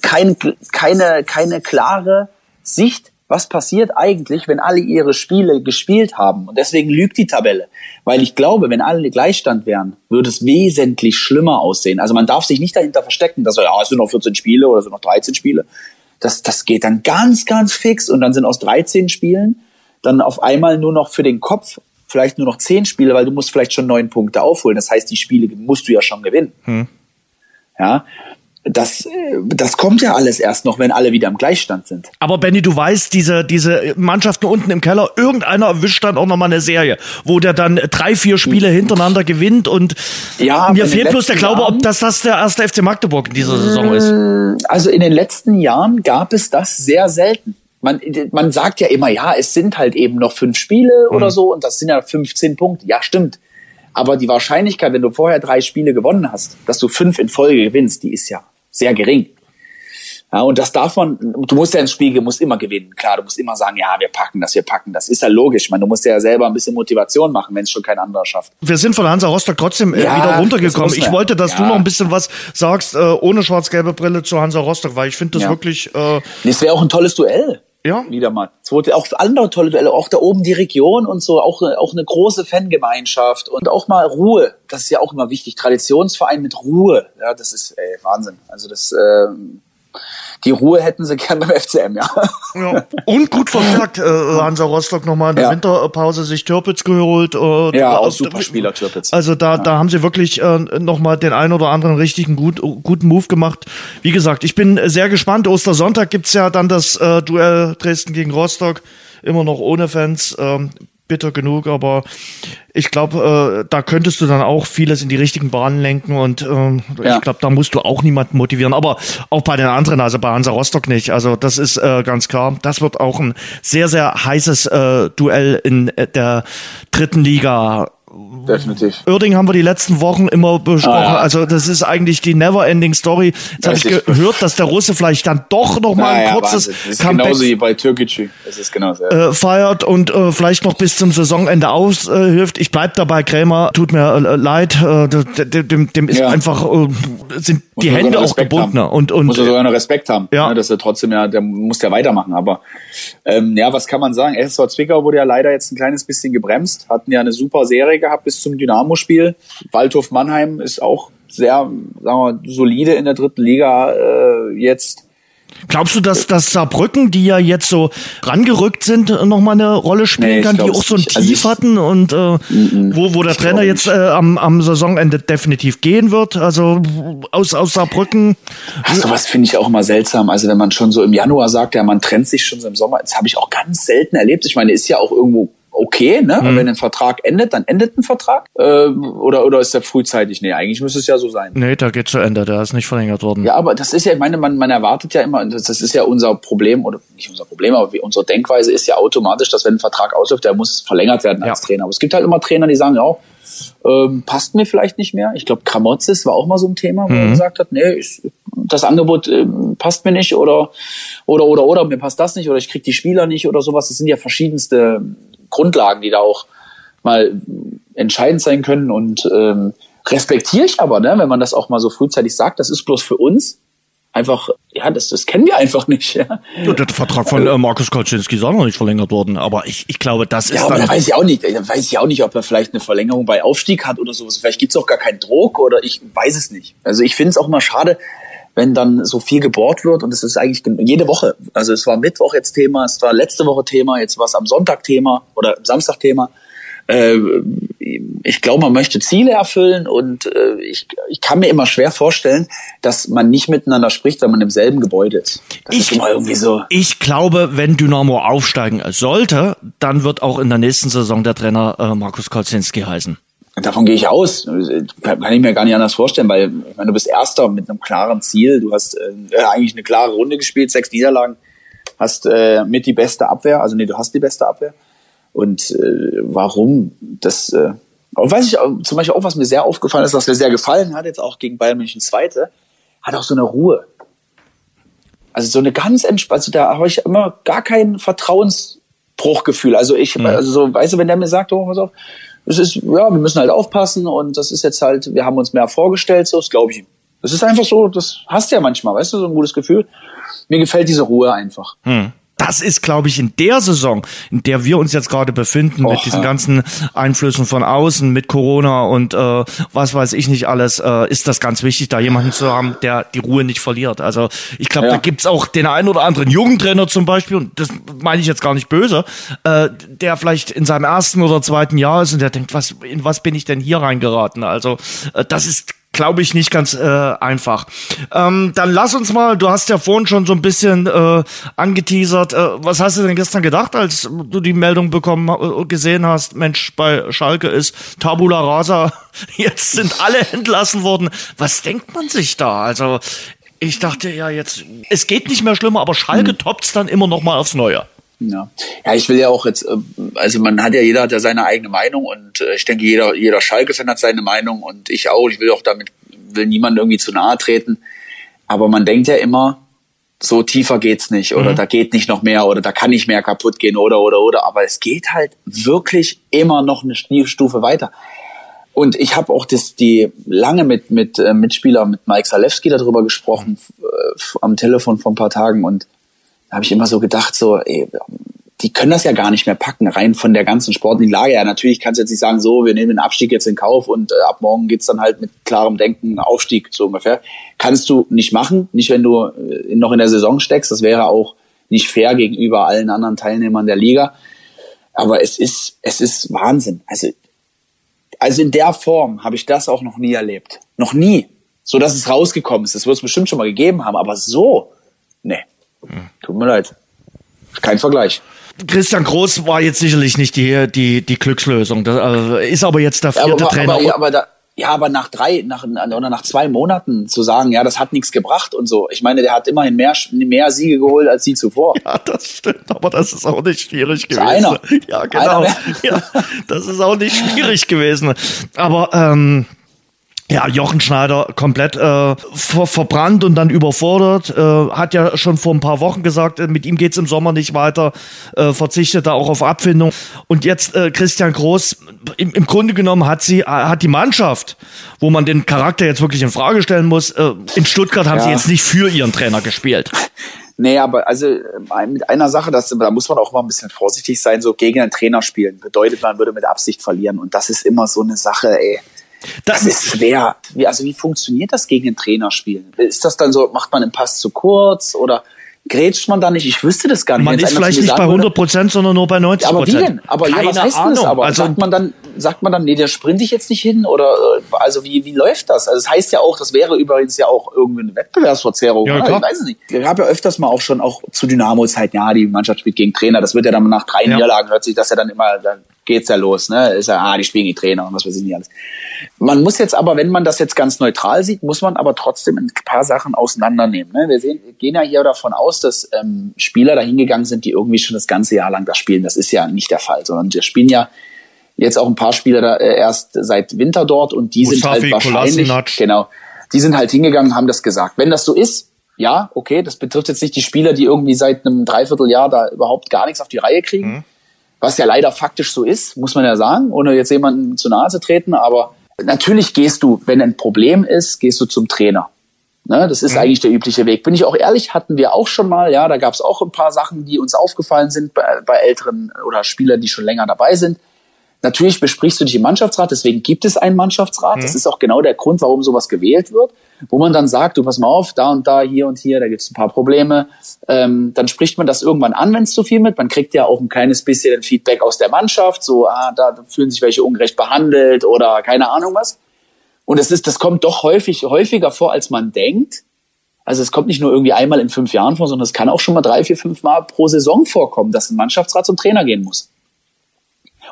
[SPEAKER 3] kein, keine, keine klare Sicht was passiert eigentlich, wenn alle ihre Spiele gespielt haben. Und deswegen lügt die Tabelle. Weil ich glaube, wenn alle Gleichstand wären, würde es wesentlich schlimmer aussehen. Also man darf sich nicht dahinter verstecken, dass ja, es sind noch 14 Spiele oder es sind noch 13 Spiele. Das, das geht dann ganz, ganz fix. Und dann sind aus 13 Spielen dann auf einmal nur noch für den Kopf vielleicht nur noch 10 Spiele, weil du musst vielleicht schon neun Punkte aufholen. Das heißt, die Spiele musst du ja schon gewinnen. Hm. Ja, das, das kommt ja alles erst noch, wenn alle wieder im Gleichstand sind.
[SPEAKER 2] Aber Benny, du weißt, diese, diese Mannschaften unten im Keller, irgendeiner erwischt dann auch nochmal eine Serie, wo der dann drei, vier Spiele hintereinander gewinnt und ja, mir fehlt bloß der Glaube, Jahren, ob das, das der erste FC Magdeburg in dieser Saison ist.
[SPEAKER 3] Also in den letzten Jahren gab es das sehr selten. Man, man sagt ja immer, ja, es sind halt eben noch fünf Spiele mhm. oder so und das sind ja 15 Punkte. Ja, stimmt. Aber die Wahrscheinlichkeit, wenn du vorher drei Spiele gewonnen hast, dass du fünf in Folge gewinnst, die ist ja sehr gering. Ja, und das darf man, du musst ja ins Spiel, du musst immer gewinnen. Klar, du musst immer sagen, ja, wir packen das, wir packen das. Ist ja logisch. Ich meine, du musst ja selber ein bisschen Motivation machen, wenn es schon kein anderer schafft.
[SPEAKER 2] Wir sind von Hansa Rostock trotzdem äh, ja, wieder runtergekommen. Ich wollte, dass ja. du noch ein bisschen was sagst, äh, ohne schwarz-gelbe Brille zu Hansa Rostock, weil ich finde das wirklich. Äh,
[SPEAKER 3] das wäre auch ein tolles Duell. Ja. Wieder mal. Zweite, auch andere tolle Duelle, auch da oben die Region und so, auch, auch eine große Fangemeinschaft und auch mal Ruhe. Das ist ja auch immer wichtig. Traditionsverein mit Ruhe. Ja, das ist ey, Wahnsinn. Also das, ähm, die Ruhe hätten sie gern beim FCM, ja.
[SPEAKER 2] ja. Und gut verstärkt, äh, Hansa Rostock nochmal in der ja. Winterpause sich Türpitz geholt.
[SPEAKER 3] Äh, ja, auch super Spieler Türpitz.
[SPEAKER 2] Also da, da haben sie wirklich äh, nochmal den einen oder anderen richtigen gut, guten Move gemacht. Wie gesagt, ich bin sehr gespannt. Ostersonntag gibt's ja dann das äh, Duell Dresden gegen Rostock immer noch ohne Fans. Ähm, bitter genug, aber ich glaube, äh, da könntest du dann auch vieles in die richtigen Bahnen lenken und ähm, ja. ich glaube, da musst du auch niemanden motivieren, aber auch bei den anderen, also bei Hansa Rostock nicht. Also das ist äh, ganz klar. Das wird auch ein sehr, sehr heißes äh, Duell in äh, der dritten Liga
[SPEAKER 3] Definitiv.
[SPEAKER 2] Oerding haben wir die letzten Wochen immer besprochen. Ah, ja. Also das ist eigentlich die Never-Ending Story. Jetzt habe ich gehört, dass der Russe vielleicht dann doch noch mal ein ja, kurzes
[SPEAKER 3] Wahnsinn. das ist Comeback genauso wie bei Türkgücü. Das ist genauso.
[SPEAKER 2] Ja. Äh, feiert und äh, vielleicht noch bis zum Saisonende aushilft. ich bleib dabei, Krämer. Tut mir äh, leid. Äh, dem, dem ist einfach äh, sind die Hände auch gebunden. Und, und
[SPEAKER 3] muss er sogar noch Respekt haben, ja. Ne, dass er trotzdem ja, der muss ja weitermachen. Aber ähm, ja, was kann man sagen? SSV Zwickau wurde ja leider jetzt ein kleines bisschen gebremst. Hatten ja eine super Serie gehabt bis zum Dynamo-Spiel. Waldhof Mannheim ist auch sehr, sagen wir, solide in der dritten Liga äh, jetzt.
[SPEAKER 2] Glaubst du, dass, dass Saarbrücken, die ja jetzt so rangerückt sind, nochmal eine Rolle spielen nee, kann, die auch so ein also Tief hatten und äh, mm, wo, wo der Trainer jetzt äh, am, am Saisonende definitiv gehen wird? Also aus, aus Saarbrücken.
[SPEAKER 3] Ach, sowas finde ich auch immer seltsam. Also wenn man schon so im Januar sagt, ja, man trennt sich schon so im Sommer, das habe ich auch ganz selten erlebt. Ich meine, ist ja auch irgendwo okay, ne? Mhm. Wenn ein Vertrag endet, dann endet ein Vertrag. Äh, oder, oder ist der frühzeitig? Nee, eigentlich müsste es ja so sein.
[SPEAKER 2] Nee, da geht zu Ende, der ist nicht verlängert worden.
[SPEAKER 3] Ja, aber das ist ja, ich meine, man, man erwartet ja immer, das, das ist ja unser Problem, oder nicht unser Problem, aber wie, unsere Denkweise ist ja automatisch, dass wenn ein Vertrag ausläuft, der muss verlängert werden als ja. Trainer. Aber es gibt halt immer Trainer, die sagen, ja, ähm, passt mir vielleicht nicht mehr. Ich glaube, Kramotzes war auch mal so ein Thema, wo mhm. er gesagt hat, nee, ich, das Angebot äh, passt mir nicht oder oder oder oder mir passt das nicht oder ich krieg die Spieler nicht oder sowas. Das sind ja verschiedenste Grundlagen, die da auch mal entscheidend sein können und ähm, respektiere ich aber, ne, wenn man das auch mal so frühzeitig sagt, das ist bloß für uns einfach, ja, das, das kennen wir einfach nicht. Ja.
[SPEAKER 2] ja der Vertrag von äh, Markus Kolczynski ist auch noch nicht verlängert worden, aber ich, ich glaube, das ist ja, aber
[SPEAKER 3] dann... Da weiß ich auch nicht, da weiß ich auch nicht, ob er vielleicht eine Verlängerung bei Aufstieg hat oder sowas. Vielleicht gibt's auch gar keinen Druck oder ich weiß es nicht. Also ich finde es auch mal schade, wenn dann so viel gebohrt wird und es ist eigentlich jede Woche. Also es war Mittwoch jetzt Thema, es war letzte Woche Thema, jetzt war es am Sonntag Thema oder am Samstag Thema. Äh, ich glaube, man möchte Ziele erfüllen und äh, ich, ich kann mir immer schwer vorstellen, dass man nicht miteinander spricht, wenn man im selben Gebäude ist.
[SPEAKER 2] Das ich, ist immer irgendwie so. Ich glaube, wenn Dynamo aufsteigen sollte, dann wird auch in der nächsten Saison der Trainer äh, Markus Kolzinski heißen.
[SPEAKER 3] Davon gehe ich aus. Kann ich mir gar nicht anders vorstellen, weil ich meine, du bist Erster mit einem klaren Ziel. Du hast äh, eigentlich eine klare Runde gespielt, sechs Niederlagen, hast äh, mit die beste Abwehr, also nee, du hast die beste Abwehr. Und äh, warum das, äh, und weiß ich zum Beispiel auch, was mir sehr aufgefallen ist, was mir sehr gefallen hat, jetzt auch gegen Bayern München Zweite, hat auch so eine Ruhe. Also so eine ganz entspannt, also da habe ich immer gar kein Vertrauensbruchgefühl. Also ich, mhm. also so, weißt du, wenn der mir sagt, oh, pass auf, es ist, ja, wir müssen halt aufpassen und das ist jetzt halt, wir haben uns mehr vorgestellt, so, das glaube ich. Das ist einfach so, das hast du ja manchmal, weißt du, so ein gutes Gefühl. Mir gefällt diese Ruhe einfach.
[SPEAKER 2] Hm das ist, glaube ich, in der Saison, in der wir uns jetzt gerade befinden, Och, mit diesen ja. ganzen Einflüssen von außen, mit Corona und äh, was weiß ich nicht alles, äh, ist das ganz wichtig, da jemanden zu haben, der die Ruhe nicht verliert. Also ich glaube, ja. da gibt's auch den einen oder anderen Jugendtrainer zum Beispiel, und das meine ich jetzt gar nicht böse, äh, der vielleicht in seinem ersten oder zweiten Jahr ist und der denkt, was, in was bin ich denn hier reingeraten? Also äh, das ist glaube ich, nicht ganz äh, einfach. Ähm, dann lass uns mal, du hast ja vorhin schon so ein bisschen äh, angeteasert, äh, was hast du denn gestern gedacht, als du die Meldung bekommen, äh, gesehen hast, Mensch, bei Schalke ist Tabula Rasa, jetzt sind alle entlassen worden. Was denkt man sich da? Also ich dachte ja jetzt, es geht nicht mehr schlimmer, aber Schalke hm. toppt's dann immer noch mal aufs Neue.
[SPEAKER 3] Ja. ja, ich will ja auch jetzt, äh, also man hat ja, jeder hat ja seine eigene Meinung und äh, ich denke, jeder, jeder Schalke-Fan hat seine Meinung und ich auch. Ich will auch damit, will niemand irgendwie zu nahe treten. Aber man denkt ja immer, so tiefer geht's nicht oder mhm. da geht nicht noch mehr oder da kann nicht mehr kaputt gehen oder oder oder. Aber es geht halt wirklich immer noch eine Stufe weiter. Und ich habe auch das, die lange mit mit äh, Mitspieler mit Mike Salewski darüber gesprochen äh, am Telefon vor ein paar Tagen und habe ich immer so gedacht, so, ey, die können das ja gar nicht mehr packen, rein von der ganzen sportlichen Lage. Ja, natürlich kannst du jetzt nicht sagen, so, wir nehmen den Abstieg jetzt in Kauf und äh, ab morgen geht's dann halt mit klarem Denken Aufstieg, so ungefähr. Kannst du nicht machen, nicht wenn du äh, noch in der Saison steckst. Das wäre auch nicht fair gegenüber allen anderen Teilnehmern der Liga. Aber es ist, es ist Wahnsinn. Also, also in der Form habe ich das auch noch nie erlebt. Noch nie. So dass es rausgekommen ist. Das wird es bestimmt schon mal gegeben haben, aber so, Tut mir leid. Kein Vergleich.
[SPEAKER 2] Christian Groß war jetzt sicherlich nicht die, die, die Glückslösung. Das äh, ist aber jetzt der vierte
[SPEAKER 3] aber,
[SPEAKER 2] Trainer.
[SPEAKER 3] Aber, aber da, ja, aber nach drei, nach, oder nach zwei Monaten zu sagen, ja, das hat nichts gebracht und so. Ich meine, der hat immerhin mehr, mehr Siege geholt als sie zuvor.
[SPEAKER 2] Ja, das stimmt, aber das ist auch nicht schwierig gewesen.
[SPEAKER 3] Einer.
[SPEAKER 2] Ja, genau.
[SPEAKER 3] Einer
[SPEAKER 2] ja, das ist auch nicht schwierig gewesen. Aber ähm, ja, Jochen Schneider komplett äh, ver verbrannt und dann überfordert. Äh, hat ja schon vor ein paar Wochen gesagt, äh, mit ihm geht's im Sommer nicht weiter, äh, verzichtet da auch auf Abfindung. Und jetzt äh, Christian Groß, im, im Grunde genommen hat sie, äh, hat die Mannschaft, wo man den Charakter jetzt wirklich in Frage stellen muss, äh, in Stuttgart haben
[SPEAKER 3] Ja.
[SPEAKER 2] sie jetzt nicht für ihren Trainer gespielt.
[SPEAKER 3] Nee, aber also mit einer Sache, das, da muss man auch mal ein bisschen vorsichtig sein, so gegen einen Trainer spielen. Bedeutet, man würde mit Absicht verlieren. Und das ist immer so eine Sache, ey. Das ist schwer. Wie, also wie funktioniert das gegen einen Trainer spielen? Ist das dann so, macht man den Pass zu kurz oder grätscht man da nicht? Ich wüsste das gar nicht.
[SPEAKER 2] Man ist vielleicht nicht bei
[SPEAKER 3] sagen würde,
[SPEAKER 2] 100 Prozent, sondern nur bei 90
[SPEAKER 3] aber wie
[SPEAKER 2] Prozent.
[SPEAKER 3] denn? Aber ja, was
[SPEAKER 2] Keine
[SPEAKER 3] heißt denn das
[SPEAKER 2] Ahnung.
[SPEAKER 3] aber?
[SPEAKER 2] Also,
[SPEAKER 3] sagt man dann, sagt man dann, nee, der sprint ich jetzt nicht hin? Oder äh, also wie, wie läuft das? Also das heißt ja auch, das wäre übrigens ja auch irgendwie eine Wettbewerbsverzerrung.
[SPEAKER 2] Ja, klar.
[SPEAKER 3] Ich weiß es nicht. Ich habe ja öfters mal auch schon auch zu Dynamo-Zeiten, ja, die Mannschaft spielt gegen Trainer. Das wird ja dann nach drei
[SPEAKER 2] Ja.
[SPEAKER 3] Niederlagen hört sich das ja dann immer, dann geht's ja los, ne? Ist ja, ah, die spielen gegen Trainer und was weiß ich nicht alles. Man muss jetzt aber, wenn man das jetzt ganz neutral sieht, muss man aber trotzdem ein paar Sachen auseinandernehmen. Ne? Wir, sehen, gehen ja hier davon aus, dass ähm, Spieler da hingegangen sind, die irgendwie schon das ganze Jahr lang da spielen. Das ist ja nicht der Fall, sondern wir spielen ja jetzt auch ein paar Spieler da, äh, erst seit Winter dort und die sind
[SPEAKER 2] Mustafi,
[SPEAKER 3] halt wahrscheinlich,
[SPEAKER 2] Kolasinac.
[SPEAKER 3] genau, die sind halt hingegangen, haben das gesagt. Wenn das so ist, ja, okay, das betrifft jetzt nicht die Spieler, die irgendwie seit einem Dreivierteljahr da überhaupt gar nichts auf die Reihe kriegen was ja leider faktisch so ist, muss man ja sagen, ohne jetzt jemanden zu nahe zu treten. Aber natürlich gehst du, wenn ein Problem ist, gehst du zum Trainer. Ne, das ist eigentlich der übliche Weg. Bin ich auch ehrlich, hatten wir auch schon mal, ja, da gab es auch ein paar Sachen, die uns aufgefallen sind bei, bei älteren oder Spielern, die schon länger dabei sind. Natürlich besprichst du dich im Mannschaftsrat, deswegen gibt es einen Mannschaftsrat. Das ist auch genau der Grund, warum sowas gewählt wird, wo man dann sagt, du pass mal auf, da und da, hier und hier, da gibt es ein paar Probleme. Ähm, dann spricht man das irgendwann an, wenn es zu viel wird. Man kriegt ja auch ein kleines bisschen Feedback aus der Mannschaft, so, ah, da fühlen sich welche ungerecht behandelt oder keine Ahnung was. Und es ist, das kommt doch häufig, häufiger vor, als man denkt. Also es kommt nicht nur irgendwie einmal in fünf Jahren vor, sondern es kann auch schon mal drei, vier, fünf Mal pro Saison vorkommen, dass ein Mannschaftsrat zum Trainer gehen muss.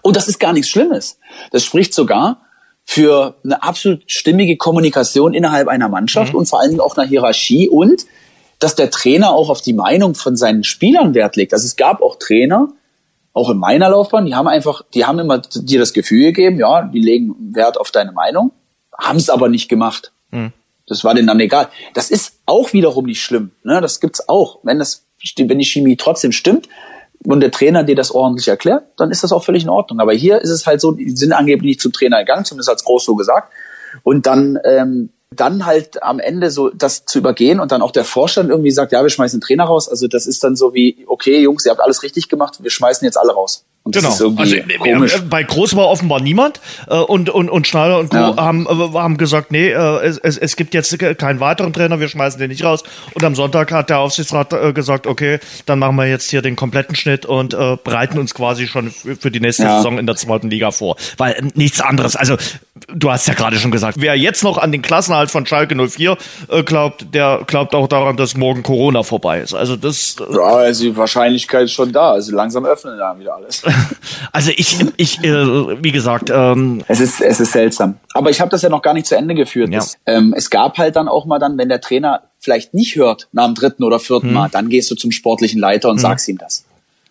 [SPEAKER 3] Und das ist gar nichts Schlimmes. Das spricht sogar für eine absolut stimmige Kommunikation innerhalb einer Mannschaft und vor allen Dingen auch einer Hierarchie und dass der Trainer auch auf die Meinung von seinen Spielern Wert legt. Also es gab auch Trainer, auch in meiner Laufbahn, die haben einfach, die haben immer dir das Gefühl gegeben, ja, die legen Wert auf deine Meinung, haben es aber nicht gemacht. Das war denen dann egal. Das ist auch wiederum nicht schlimm. Ne? Das gibt's auch. Wenn das, wenn die Chemie trotzdem stimmt und der Trainer dir das ordentlich erklärt, dann ist das auch völlig in Ordnung. Aber hier ist es halt so, die sind angeblich nicht zum Trainer gegangen, zumindest als Groß so gesagt. Und dann, ähm, dann halt am Ende so das zu übergehen und dann auch der Vorstand irgendwie sagt, ja, wir schmeißen den Trainer raus. Also das ist dann so wie, okay, Jungs, ihr habt alles richtig gemacht, wir schmeißen jetzt alle raus. Und
[SPEAKER 2] Genau. Also,
[SPEAKER 3] komisch.
[SPEAKER 2] äh, bei Groß war offenbar niemand äh, und, und, und Schneider und Co.
[SPEAKER 3] Ja.
[SPEAKER 2] haben, äh, haben gesagt, nee, es, es, es gibt jetzt keinen weiteren Trainer, wir schmeißen den nicht raus. Und am Sonntag hat der Aufsichtsrat gesagt, okay, dann machen wir jetzt hier den kompletten Schnitt und äh, bereiten uns quasi schon für, die nächste
[SPEAKER 3] Ja.
[SPEAKER 2] Saison in der zweiten Liga vor. Weil äh, nichts anderes, also du hast ja gerade schon gesagt, wer jetzt noch an den Klassenhalt von Schalke 04 äh, glaubt, der glaubt auch daran, dass morgen Corona vorbei ist. Also das
[SPEAKER 3] Ja, also die Wahrscheinlichkeit ist schon da. Also langsam öffnen da wieder alles.
[SPEAKER 2] also ich, ich, äh, wie gesagt, ähm,
[SPEAKER 3] Es ist, es ist seltsam. Aber ich habe das ja noch gar nicht zu Ende geführt.
[SPEAKER 2] Ja.
[SPEAKER 3] Das, ähm, es gab halt dann auch mal dann, wenn der Trainer vielleicht nicht hört nach dem dritten oder vierten Mal, dann gehst du zum sportlichen Leiter und sagst ihm das.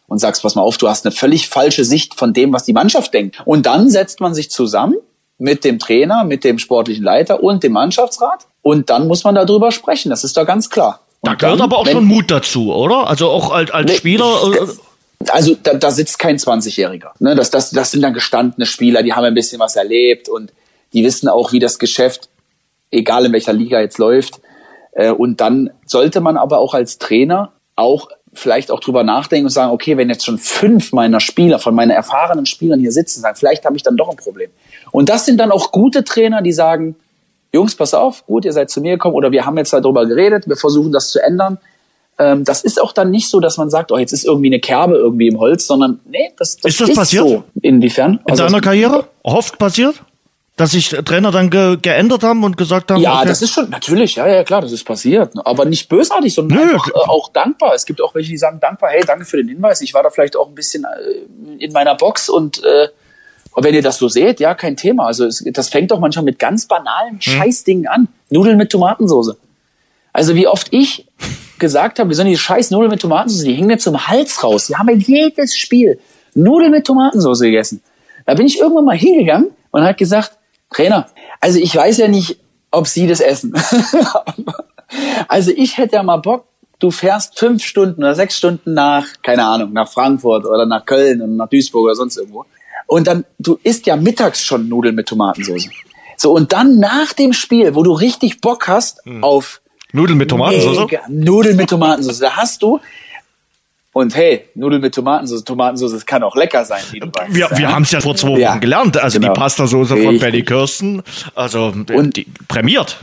[SPEAKER 3] Und sagst, pass mal auf, du hast eine völlig falsche Sicht von dem, was die Mannschaft denkt. Und dann setzt man sich zusammen mit dem Trainer, mit dem sportlichen Leiter und dem Mannschaftsrat. Und dann muss man darüber sprechen. Das ist doch ganz klar.
[SPEAKER 2] Da gehört
[SPEAKER 3] dann,
[SPEAKER 2] aber auch schon Mut dazu, oder? Also auch als, als Spieler. Äh,
[SPEAKER 3] also da, da sitzt kein 20-Jähriger. Ne? Das, das, das sind dann gestandene Spieler, die haben ein bisschen was erlebt und die wissen auch, wie das Geschäft, egal in welcher Liga jetzt läuft. Äh, und dann sollte man aber auch als Trainer auch vielleicht auch drüber nachdenken und sagen, okay, wenn jetzt schon fünf meiner Spieler, von meinen erfahrenen Spielern hier sitzen, sagen, vielleicht habe ich dann doch ein Problem. Und das sind dann auch gute Trainer, die sagen, Jungs, pass auf, gut, ihr seid zu mir gekommen oder wir haben jetzt darüber geredet, wir versuchen das zu ändern. Ähm, das ist auch dann nicht so, dass man sagt, oh, jetzt ist irgendwie eine Kerbe irgendwie im Holz, sondern nee, das, das
[SPEAKER 2] ist das ist passiert? So.
[SPEAKER 3] Inwiefern?
[SPEAKER 2] In also, deiner Karriere? Oft passiert? Dass sich Trainer dann ge geändert haben und gesagt haben.
[SPEAKER 3] Ja, okay. das ist schon, natürlich, ja, ja, klar, das ist passiert. Aber nicht bösartig, sondern Nö. einfach, äh, auch dankbar. Es gibt auch welche, die sagen dankbar, hey, danke für den Hinweis. Ich war da vielleicht auch ein bisschen äh, in meiner Box und äh, wenn ihr das so seht, ja, kein Thema. Also es, das fängt doch manchmal mit ganz banalen hm. Scheißdingen an. Nudeln mit Tomatensauce. Also wie oft ich gesagt habe, wir sollen die scheiß Nudeln mit Tomatensauce, die hängen mir zum Hals raus. Die haben ja jedes Spiel Nudeln mit Tomatensauce gegessen. Da bin ich irgendwann mal hingegangen und hat gesagt, Trainer, also ich weiß ja nicht, ob Sie das essen. also ich hätte ja mal Bock, du fährst fünf Stunden oder sechs Stunden nach, keine Ahnung, nach Frankfurt oder nach Köln oder nach Duisburg oder sonst irgendwo. Und dann, du isst ja mittags schon Nudeln mit Tomatensauce. So, und dann nach dem Spiel, wo du richtig Bock hast hm. auf
[SPEAKER 2] Nudeln mit Tomatensauce?
[SPEAKER 3] Nudeln mit Tomatensauce. Da hast du und hey, Nudeln mit Tomatensauce, Tomatensauce, das kann auch lecker sein, wie du
[SPEAKER 2] weißt. Wir, wir haben es ja vor zwei Wochen ja, gelernt. Also genau. die Pastasoße von Benny Kirsten, also und, die, prämiert.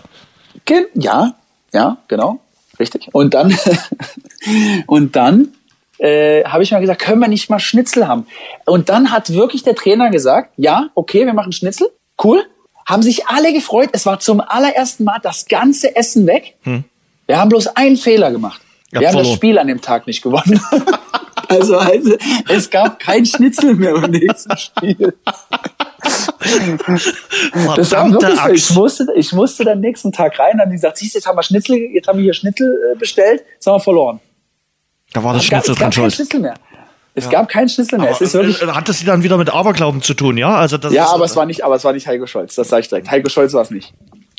[SPEAKER 3] Ja, ja, genau, richtig. Und dann, und dann äh, habe ich mal gesagt, können wir nicht mal Schnitzel haben? Und dann hat wirklich der Trainer gesagt, ja, okay, wir machen Schnitzel, cool. Haben sich alle gefreut. Es war zum allerersten Mal das ganze Essen weg. Hm. Wir haben bloß einen Fehler gemacht. Wir haben verloren. das Spiel an dem Tag nicht gewonnen. also, also, es gab kein Schnitzel mehr beim nächsten Spiel. das war wirklich so. Ich musste, ich musste dann nächsten Tag rein, dann die gesagt, siehst du, jetzt haben wir Schnitzel, jetzt haben wir hier Schnitzel äh, bestellt, jetzt haben wir verloren.
[SPEAKER 2] Da war das Schnitzel
[SPEAKER 3] dran schuld. Schnitzel mehr. Es ja. gab keinen Schnitzel mehr. Aber, es ist wirklich
[SPEAKER 2] äh, hat das dann wieder mit Aberglauben zu tun, ja? Also das
[SPEAKER 3] ja, ist, aber es war nicht, aber es war nicht Heiko Scholz. Das sage ich direkt. Heiko Scholz war es nicht.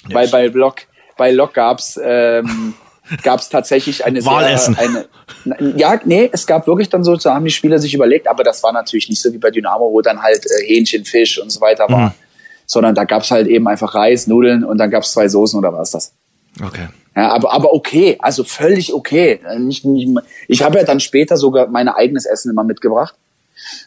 [SPEAKER 3] Yes. Weil bei Block, bei Lok gab's ähm, gab's tatsächlich eine
[SPEAKER 2] Wahlessen.
[SPEAKER 3] Sehr, eine, ja, nee, es gab wirklich dann so, so haben die Spieler sich überlegt, aber das war natürlich nicht so wie bei Dynamo, wo dann halt äh, Hähnchen, Fisch und so weiter war, mhm. sondern da gab's halt eben einfach Reis, Nudeln und dann gab's zwei Soßen oder was das.
[SPEAKER 2] Okay.
[SPEAKER 3] Ja, aber, aber okay, also völlig okay. Nicht, nicht, ich habe ja dann später sogar mein eigenes Essen immer mitgebracht.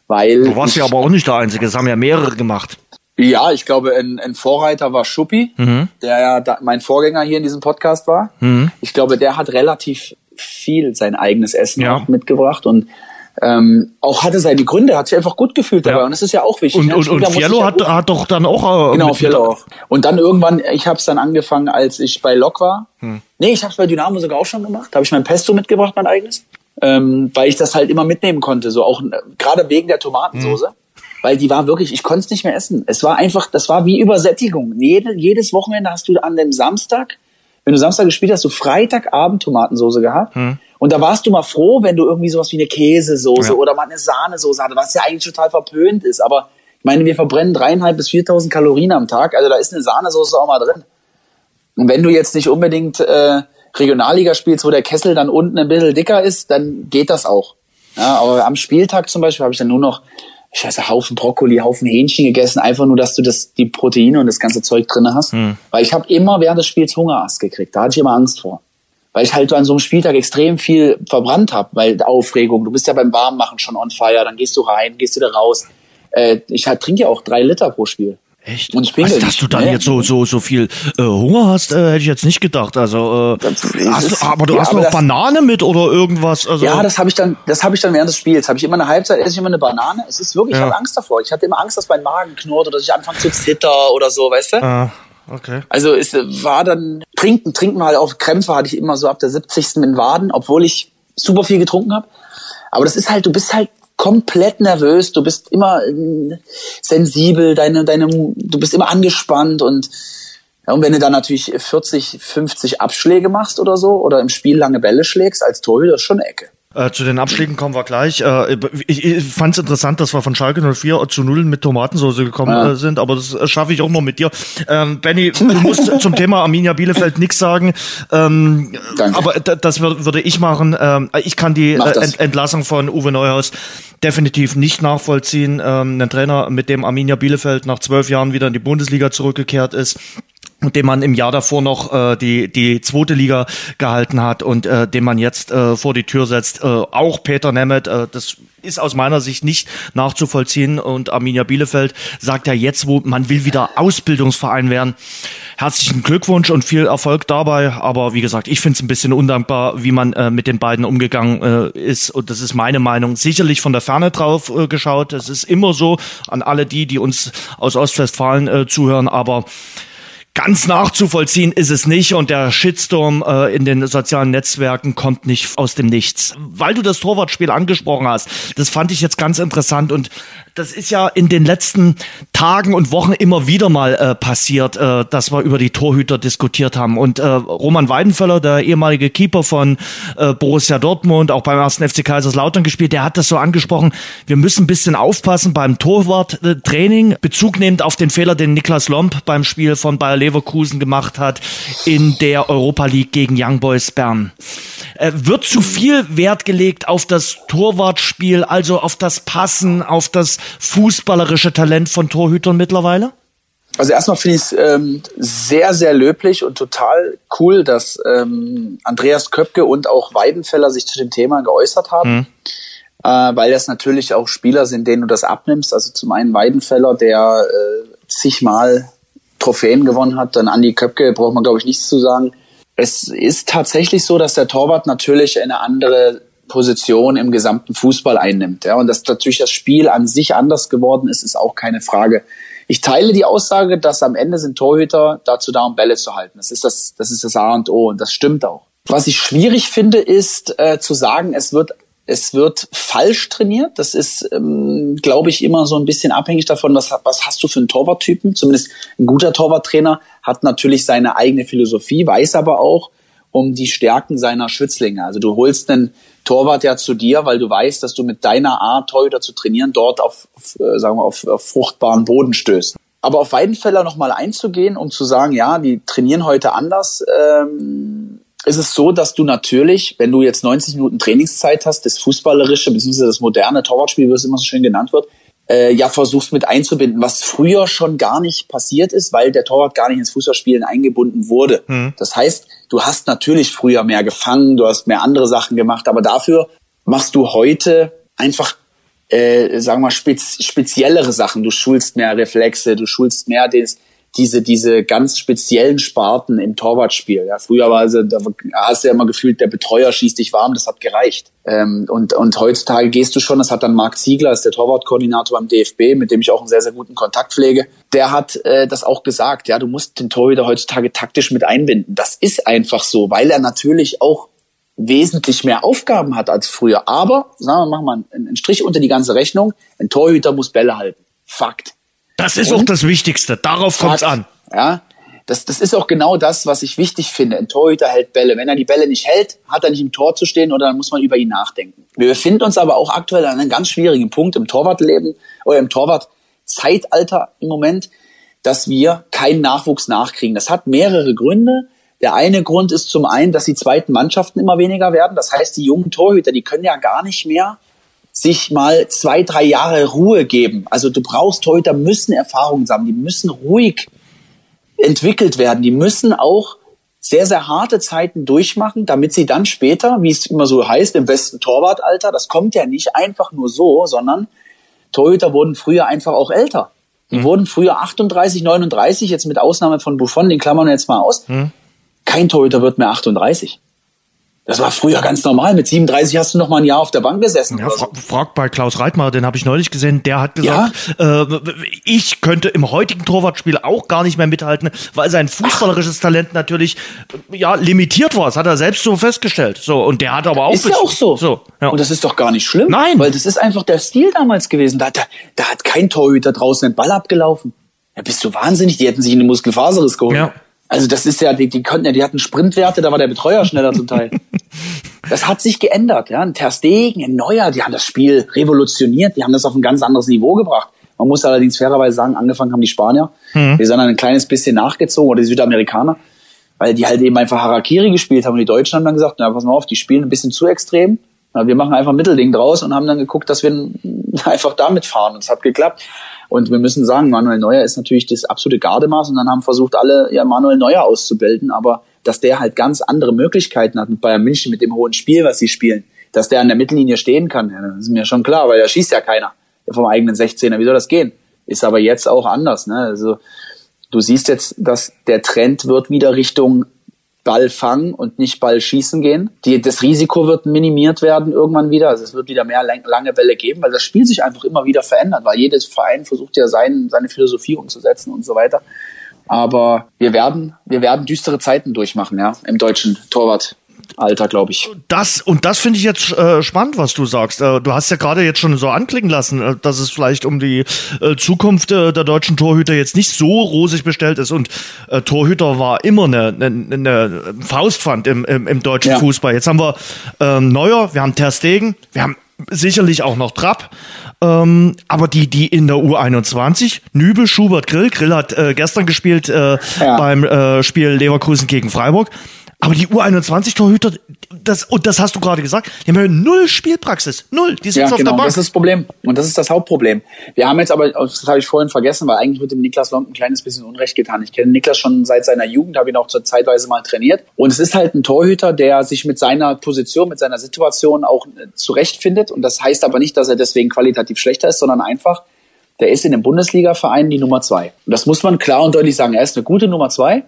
[SPEAKER 3] Weil
[SPEAKER 2] du warst
[SPEAKER 3] ich,
[SPEAKER 2] ja aber auch nicht der Einzige, es haben ja mehrere gemacht.
[SPEAKER 3] Ja, ich glaube, ein, ein Vorreiter war Schuppi, mhm. der ja da, mein Vorgänger hier in diesem Podcast war. Mhm. Ich glaube, der hat relativ viel sein eigenes Essen ja. auch mitgebracht und ähm, auch hatte seine Gründe, hat sich einfach gut gefühlt dabei. Ja. Und das ist ja auch wichtig.
[SPEAKER 2] Und, ne? und, und Fiello hat, hat doch dann auch.
[SPEAKER 3] Äh, genau, Fiello auch. Und dann irgendwann, ich habe es dann angefangen, als ich bei Lok war. Hm. Nee, ich habe es bei Dynamo sogar auch schon gemacht. Da habe ich mein Pesto mitgebracht, mein eigenes. Ähm, weil ich das halt immer mitnehmen konnte. So auch äh, gerade wegen der Tomatensoße. Hm. Weil die war wirklich, ich konnte es nicht mehr essen. Es war einfach, das war wie Übersättigung. Jede, jedes Wochenende hast du an dem Samstag, wenn du Samstag gespielt hast, du Freitagabend Tomatensoße gehabt. Hm und da warst du mal froh, wenn du irgendwie sowas wie eine Käsesoße ja. oder mal eine Sahnesoße hatte, was ja eigentlich total verpönt ist. Aber ich meine, wir verbrennen dreieinhalb bis viertausend Kalorien am Tag. Also da ist eine Sahnesoße auch mal drin. Und wenn du jetzt nicht unbedingt äh, Regionalliga spielst, wo der Kessel dann unten ein bisschen dicker ist, dann geht das auch. Ja, aber am Spieltag zum Beispiel habe ich dann nur noch, ich weiß ja, Haufen Brokkoli, Haufen Hähnchen gegessen, einfach nur, dass du das, die Proteine und das ganze Zeug drinne hast. Hm. Weil ich habe immer während des Spiels Hungerast gekriegt. Da hatte ich immer Angst vor weil ich halt an so einem Spieltag extrem viel verbrannt habe, weil Aufregung, du bist ja beim Warmmachen schon on fire, dann gehst du rein, gehst du da raus. Äh, ich halt, trinke ja auch drei Liter pro Spiel.
[SPEAKER 2] Echt? Und ich bin Was, dass du dann ne? jetzt so so so viel äh, Hunger hast, äh, hätte ich jetzt nicht gedacht. Also äh, hast du, aber du ja, hast noch das, Banane mit oder irgendwas. Also
[SPEAKER 3] ja, das habe ich dann, das habe ich dann während des Spiels. Habe ich immer eine Halbzeit esse ich immer eine Banane. Es ist wirklich, ja. ich habe Angst davor. Ich hatte immer Angst, dass mein Magen knurrt oder dass ich anfange zu zittern oder so, weißt du? Ah.
[SPEAKER 2] Okay.
[SPEAKER 3] Also es war dann trinken, trinken halt auch Krämpfe hatte ich immer so ab der 70. in Waden, obwohl ich super viel getrunken habe. Aber das ist halt, du bist halt komplett nervös, du bist immer äh, sensibel, deine, deine, du bist immer angespannt und ja, und wenn du dann natürlich 40, 50 Abschläge machst oder so oder im Spiel lange Bälle schlägst als Torhüter, ist schon eine Ecke.
[SPEAKER 2] Äh, zu den Abschlägen kommen wir gleich. Äh, ich ich fand es interessant, dass wir von Schalke 04 zu Null mit Tomatensauce gekommen ja. äh, sind, aber das äh, schaffe ich auch noch mit dir. Ähm, Benny, du musst zum Thema Arminia Bielefeld nichts sagen, ähm, aber das würde ich machen. Ähm, ich kann die Ent Entlassung von Uwe Neuhaus definitiv nicht nachvollziehen. Ähm, ein Trainer, mit dem Arminia Bielefeld nach zwölf Jahren wieder in die Bundesliga zurückgekehrt ist, dem man im Jahr davor noch äh, die die zweite Liga gehalten hat und äh, den man jetzt äh, vor die Tür setzt. Äh, auch Peter Nemeth, äh, das ist aus meiner Sicht nicht nachzuvollziehen und Arminia Bielefeld sagt ja jetzt, wo man will wieder Ausbildungsverein werden. Herzlichen Glückwunsch und viel Erfolg dabei. Aber wie gesagt, ich finde es ein bisschen undankbar, wie man äh, mit den beiden umgegangen äh, ist. Und das ist meine Meinung. Sicherlich von der Ferne drauf äh, geschaut. Es ist immer so an alle die, die uns aus Ostwestfalen äh, zuhören. Aber Ganz nachzuvollziehen ist es nicht und der Shitstorm äh, in den sozialen Netzwerken kommt nicht aus dem Nichts. Weil du das Torwartspiel angesprochen hast, das fand ich jetzt ganz interessant und das ist ja in den letzten Tagen und Wochen immer wieder mal äh, passiert, äh, dass wir über die Torhüter diskutiert haben. Und äh, Roman Weidenfeller, der ehemalige Keeper von äh, Borussia Dortmund, auch beim ersten FC Kaiserslautern gespielt, der hat das so angesprochen. Wir müssen ein bisschen aufpassen beim Torwarttraining, Bezug nehmend auf den Fehler, den Niklas Lomp beim Spiel von Bayer Leverkusen gemacht hat in der Europa League gegen Young Boys Bern. Äh, wird zu viel Wert gelegt auf das Torwartspiel, also auf das Passen, auf das fußballerische Talent von Torhütern mittlerweile?
[SPEAKER 3] Also erstmal finde ich es ähm, sehr, sehr löblich und total cool, dass ähm, Andreas Köpke und auch Weidenfeller sich zu dem Thema geäußert haben. Mhm. Äh, weil das natürlich auch Spieler sind, denen du das abnimmst. Also zum einen Weidenfeller, der äh, zigmal Trophäen gewonnen hat, dann Andi Köpke, braucht man glaube ich nichts zu sagen. Es ist tatsächlich so, dass der Torwart natürlich eine andere Position im gesamten Fußball einnimmt. Ja, und dass natürlich das Spiel an sich anders geworden ist, ist auch keine Frage. Ich teile die Aussage, dass am Ende sind Torhüter dazu da, um Bälle zu halten. Das ist das, das ist das A und O und das stimmt auch. Was ich schwierig finde, ist äh, zu sagen, es wird es wird falsch trainiert. Das ist, ähm, glaube ich, immer so ein bisschen abhängig davon, was, was hast du für einen Torwarttypen. Zumindest ein guter Torwarttrainer hat natürlich seine eigene Philosophie, weiß aber auch um die Stärken seiner Schützlinge. Also du holst einen Torwart ja zu dir, weil du weißt, dass du mit deiner Art, Torhüter zu trainieren, dort auf, auf äh, sagen wir, auf, auf fruchtbaren Boden stößt. Aber auf Weidenfeller nochmal einzugehen, um zu sagen, ja, die trainieren heute anders, ähm, ist es so, dass du natürlich, wenn du jetzt 90 Minuten Trainingszeit hast, das fußballerische bzw. das moderne Torwartspiel, wie es immer so schön genannt wird, äh, ja versuchst mit einzubinden, was früher schon gar nicht passiert ist, weil der Torwart gar nicht ins Fußballspielen eingebunden wurde. Mhm. Das heißt, du hast natürlich früher mehr gefangen, du hast mehr andere Sachen gemacht, aber dafür machst du heute einfach äh, sagen wir mal, spez speziellere Sachen. Du schulst mehr Reflexe, du schulst mehr des, diese, diese ganz speziellen Sparten im Torwartspiel. Ja, früher war also, da hast du ja immer gefühlt, der Betreuer schießt dich warm, das hat gereicht. Ähm, und, und heutzutage gehst du schon, das hat dann Marc Ziegler, ist der Torwartkoordinator beim DFB, mit dem ich auch einen sehr, sehr guten Kontakt pflege. Der hat äh, das auch gesagt, ja, du musst den Torhüter heutzutage taktisch mit einbinden. Das ist einfach so, weil er natürlich auch wesentlich mehr Aufgaben hat als früher. Aber, sagen wir, machen wir einen Strich unter die ganze Rechnung. Ein Torhüter muss Bälle halten. Fakt.
[SPEAKER 2] Das ist Und, auch das Wichtigste. Darauf kommt es an.
[SPEAKER 3] Ja, das, das ist auch genau das, was ich wichtig finde. Ein Torhüter hält Bälle. Wenn er die Bälle nicht hält, hat er nicht im Tor zu stehen oder dann muss man über ihn nachdenken. Wir befinden uns aber auch aktuell an einem ganz schwierigen Punkt im Torwartleben oder im Torwartzeitalter im Moment, dass wir keinen Nachwuchs nachkriegen. Das hat mehrere Gründe. Der eine Grund ist zum einen, dass die zweiten Mannschaften immer weniger werden. Das heißt, die jungen Torhüter, die können ja gar nicht mehr sich mal zwei, drei Jahre Ruhe geben. Also du brauchst Torhüter, müssen Erfahrungen sammeln, die müssen ruhig entwickelt werden, die müssen auch sehr, sehr harte Zeiten durchmachen, damit sie dann später, wie es immer so heißt, im besten Torwartalter, das kommt ja nicht einfach nur so, sondern Torhüter wurden früher einfach auch älter. Die mhm. wurden früher 38, 39, jetzt mit Ausnahme von Buffon, den klammern wir jetzt mal aus. Mhm. Kein Torhüter wird mehr 38. Das war früher ganz normal. Mit 37 hast du noch mal ein Jahr auf der Bank gesessen.
[SPEAKER 2] Ja, fra frag bei Klaus Reitmar, den habe ich neulich gesehen. Der hat gesagt, ja? äh, ich könnte im heutigen Torwartspiel auch gar nicht mehr mithalten, weil sein fußballerisches Ach. Talent natürlich ja limitiert war. Das hat er selbst so festgestellt. So und der hat aber auch
[SPEAKER 3] ist ja auch so. so ja. Und das ist doch gar nicht schlimm.
[SPEAKER 2] Nein,
[SPEAKER 3] weil das ist einfach der Stil damals gewesen. Da, da, da hat kein Torhüter draußen den Ball abgelaufen. Ja, bist du wahnsinnig? Die hätten sich eine Muskelfaserriss geholt. Ja. Also das ist ja, die, die konnten ja, die hatten Sprintwerte, da war der Betreuer schneller zum Teil. Das hat sich geändert, ja. Ein Ter Stegen, ein Neuer, die haben das Spiel revolutioniert, die haben das auf ein ganz anderes Niveau gebracht. Man muss allerdings fairerweise sagen, angefangen haben die Spanier. Mhm. Die sind dann ein kleines bisschen nachgezogen oder die Südamerikaner, weil die halt eben einfach Harakiri gespielt haben und die Deutschen haben dann gesagt, na pass mal auf, die spielen ein bisschen zu extrem. Na, wir machen einfach ein Mittelding draus und haben dann geguckt, dass wir einfach damit fahren und es hat geklappt. Und wir müssen sagen, Manuel Neuer ist natürlich das absolute Gardemaß und dann haben versucht alle, ja, Manuel Neuer auszubilden, aber dass der halt ganz andere Möglichkeiten hat mit Bayern München, mit dem hohen Spiel, was sie spielen, dass der an der Mittellinie stehen kann, ja, das ist mir schon klar, weil da schießt ja keiner vom eigenen 16er. Wie soll das gehen? Ist aber jetzt auch anders. Ne? Also du siehst jetzt, dass der Trend wird wieder Richtung Ball fangen und nicht Ball schießen gehen. Die, das Risiko wird minimiert werden irgendwann wieder. Also es wird wieder mehr lange Bälle geben, weil das Spiel sich einfach immer wieder verändert, weil jedes Verein versucht ja sein, seine Philosophie umzusetzen und so weiter. Aber wir werden, wir werden düstere Zeiten durchmachen, ja, im deutschen Torwart. Alter, glaube ich.
[SPEAKER 2] Das und das finde ich jetzt äh, spannend, was du sagst. Äh, du hast ja gerade jetzt schon so anklingen lassen, äh, dass es vielleicht um die äh, Zukunft äh, der deutschen Torhüter jetzt nicht so rosig bestellt ist. Und äh, Torhüter war immer eine, eine, eine Faustpfand im, im, im deutschen ja. Fußball. Jetzt haben wir ähm, Neuer, wir haben Ter Stegen, wir haben sicherlich auch noch Trapp. Ähm, aber die, die in der U21, Nübel, Schubert, Grill, Grill hat äh, gestern gespielt äh, ja. beim äh, Spiel Leverkusen gegen Freiburg. Aber die U21-Torhüter, das, und das hast du gerade gesagt, die haben ja null Spielpraxis. Null. Die
[SPEAKER 3] sind ja, auf genau, der Bank. Das ist das Problem. Und das ist das Hauptproblem. Wir haben jetzt aber, das habe ich vorhin vergessen, weil eigentlich wird dem Niklas Lomb ein kleines bisschen Unrecht getan. Ich kenne Niklas schon seit seiner Jugend, habe ihn auch zur Zeitweise mal trainiert. Und es ist halt ein Torhüter, der sich mit seiner Position, mit seiner Situation auch äh, zurechtfindet. Und das heißt aber nicht, dass er deswegen qualitativ schlechter ist, sondern einfach, der ist in dem Bundesliga-Verein die Nummer zwei. Und das muss man klar und deutlich sagen. Er ist eine gute Nummer zwei.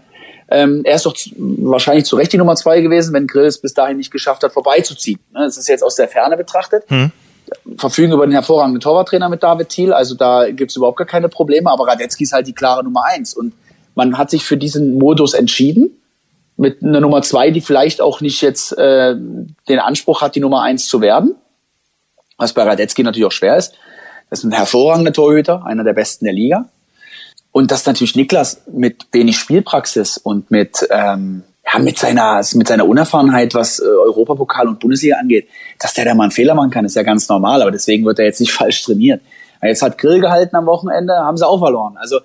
[SPEAKER 3] Ähm, er ist doch wahrscheinlich zu Recht die Nummer zwei gewesen, wenn Grill es bis dahin nicht geschafft hat, vorbeizuziehen. Ne, das ist jetzt aus der Ferne betrachtet. Hm. Verfügen über einen hervorragenden Torwarttrainer mit David Thiel, also da gibt's überhaupt gar keine Probleme, aber Radetzky ist halt die klare Nummer eins. Und man hat sich für diesen Modus entschieden, mit einer Nummer zwei, die vielleicht auch nicht jetzt äh, den Anspruch hat, die Nummer eins zu werden, was bei Radetzky natürlich auch schwer ist. Das ist ein hervorragender Torhüter, einer der besten der Liga. Und dass natürlich Niklas mit wenig Spielpraxis und mit, ähm, ja, mit seiner, mit seiner Unerfahrenheit, was äh, Europapokal und Bundesliga angeht, dass der da mal einen Fehler machen kann, ist ja ganz normal, aber deswegen wird er jetzt nicht falsch trainiert. Jetzt hat Grill gehalten am Wochenende, haben sie auch verloren. Also,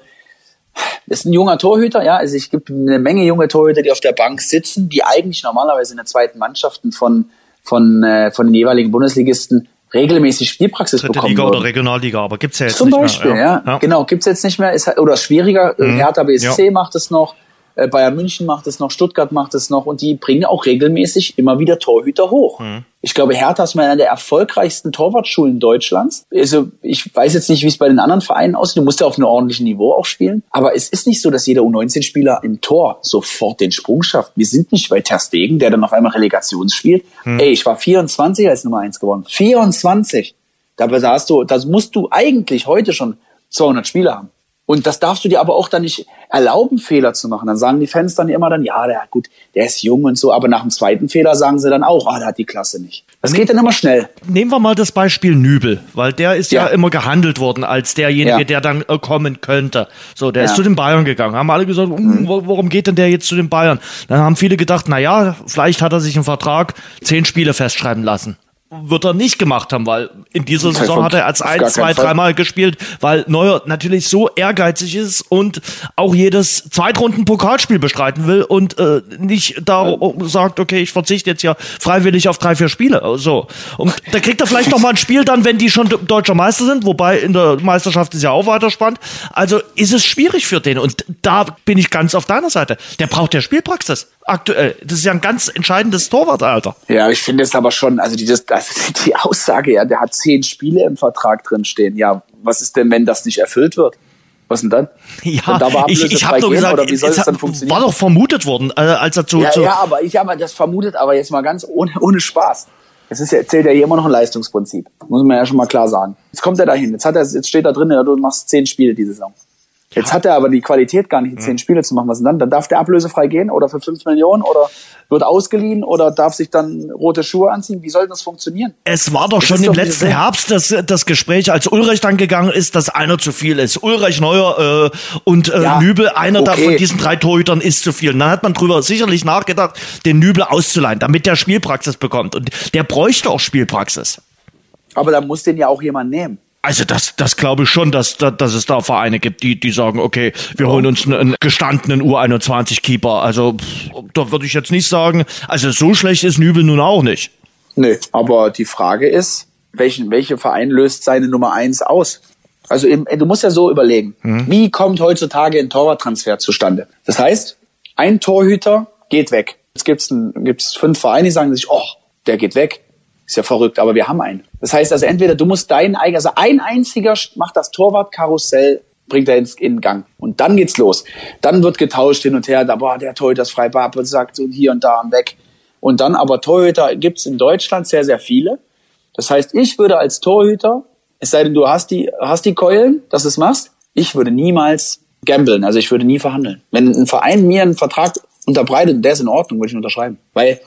[SPEAKER 3] ist ein junger Torhüter, ja. Also es gibt eine Menge junge Torhüter, die auf der Bank sitzen, die eigentlich normalerweise in der zweiten Mannschaften von, von, äh, von den jeweiligen Bundesligisten regelmäßig Spielpraxis
[SPEAKER 2] Dritte
[SPEAKER 3] bekommen
[SPEAKER 2] Liga würden. oder Regionalliga, aber gibt's ja jetzt
[SPEAKER 3] Zum
[SPEAKER 2] nicht
[SPEAKER 3] Beispiel,
[SPEAKER 2] mehr.
[SPEAKER 3] Ja. ja. Genau, gibt's jetzt nicht mehr. Ist, halt, oder schwieriger. Mhm. Hertha BSC ja. macht es noch. Äh, Bayern München macht es noch, Stuttgart macht es noch und die bringen auch regelmäßig immer wieder Torhüter hoch. Mhm. Ich glaube, Hertha ist mal einer der erfolgreichsten Torwartschulen Deutschlands. Also ich weiß jetzt nicht, wie es bei den anderen Vereinen aussieht. Du musst ja auf einem ordentlichen Niveau auch spielen. Aber es ist nicht so, dass jeder U19-Spieler im Tor sofort den Sprung schafft. Wir sind nicht bei Ter Stegen, der dann auf einmal Relegations spielt. Mhm. Ey, ich war 24 als Nummer 1 geworden. 24! Da hast du, das musst du eigentlich heute schon 200 Spiele haben. Und das darfst du dir aber auch dann nicht erlauben, Fehler zu machen. Dann sagen die Fans dann immer dann, ja, der, gut, der ist jung und so, aber nach dem zweiten Fehler sagen sie dann auch, ah, der hat die Klasse nicht. Das geht dann immer schnell.
[SPEAKER 2] Nehmen wir mal das Beispiel Nübel, weil der ist ja, ja immer gehandelt worden als derjenige, ja. der dann äh, kommen könnte. So, der ja. ist zu den Bayern gegangen. Haben alle gesagt, mhm. warum geht denn der jetzt zu den Bayern? Dann haben viele gedacht, na ja, vielleicht hat er sich einen Vertrag zehn Spiele festschreiben lassen wird er nicht gemacht haben, weil in dieser Saison hat er als ein, zwei, dreimal gespielt, weil Neuer natürlich so ehrgeizig ist und auch jedes Zweitrunden-Pokalspiel bestreiten will und äh, nicht da sagt, okay, ich verzichte jetzt ja freiwillig auf drei, vier Spiele. So. Und da kriegt er vielleicht noch mal ein Spiel dann, wenn die schon deutscher Meister sind, wobei in der Meisterschaft ist ja auch weiter spannend. Also ist es schwierig für den und da bin ich ganz auf deiner Seite. Der braucht ja Spielpraxis aktuell. Das ist ja ein ganz entscheidendes Torwartalter.
[SPEAKER 3] Ja, ich finde es aber schon, also dieses, also die Aussage, ja, der hat zehn Spiele im Vertrag drin stehen. Ja, was ist denn, wenn das nicht erfüllt wird? Was denn dann?
[SPEAKER 2] Ja, da ich, ich habe doch gesagt, oder wie soll es dann funktionieren? War doch vermutet worden, äh, als er zu,
[SPEAKER 3] ja,
[SPEAKER 2] zu
[SPEAKER 3] ja, aber ich habe das vermutet, aber jetzt mal ganz ohne, ohne Spaß. Es ist ja, zählt ja hier immer noch ein Leistungsprinzip. Muss man ja schon mal klar sagen. Jetzt kommt er dahin. Jetzt hat er, jetzt steht da drin, ja, du machst zehn Spiele diese Saison. Jetzt hat er aber die Qualität gar nicht, zehn Spiele zu machen. Was denn dann? Dann darf der ablösefrei gehen oder für fünf Millionen oder wird ausgeliehen oder darf sich dann rote Schuhe anziehen? Wie soll das funktionieren?
[SPEAKER 2] Es war doch das schon im doch letzten Herbst das, das Gespräch, als Ulrich dann gegangen ist, dass einer zu viel ist. Ulrich Neuer äh, und äh, ja, Nübel, einer okay. von diesen drei Torhütern ist zu viel. Und dann hat man drüber sicherlich nachgedacht, den Nübel auszuleihen, damit der Spielpraxis bekommt. Und der bräuchte auch Spielpraxis.
[SPEAKER 3] Aber da muss den ja auch jemand nehmen.
[SPEAKER 2] Also das, das glaube ich schon, dass, dass, dass es da Vereine gibt, die, die sagen, okay, wir holen uns einen gestandenen U21-Keeper. Also pff, da würde ich jetzt nicht sagen, also so schlecht ist Nübel nun auch nicht.
[SPEAKER 3] Nee, aber die Frage ist, welchen, welcher Verein löst seine Nummer eins aus? Also im, du musst ja so überlegen, mhm. wie kommt heutzutage ein Torwarttransfer zustande? Das heißt, ein Torhüter geht weg. Jetzt gibt's ein, gibt's fünf Vereine, die sagen sich, oh, der geht weg. Ist ja verrückt, aber wir haben einen. Das heißt also entweder du musst deinen eigenen, also ein einziger macht das Torwartkarussell, bringt er ins, in Gang. Und dann geht's los. Dann wird getauscht hin und her, da, boah, der Torhüter ist frei, und sagt und hier und da und weg. Und dann aber Torhüter gibt's in Deutschland sehr, sehr viele. Das heißt, ich würde als Torhüter, es sei denn, du hast die, hast die Keulen, dass du es machst, ich würde niemals gambeln, also ich würde nie verhandeln. Wenn ein Verein mir einen Vertrag unterbreitet, der ist in Ordnung, würde ich ihn unterschreiben. Weil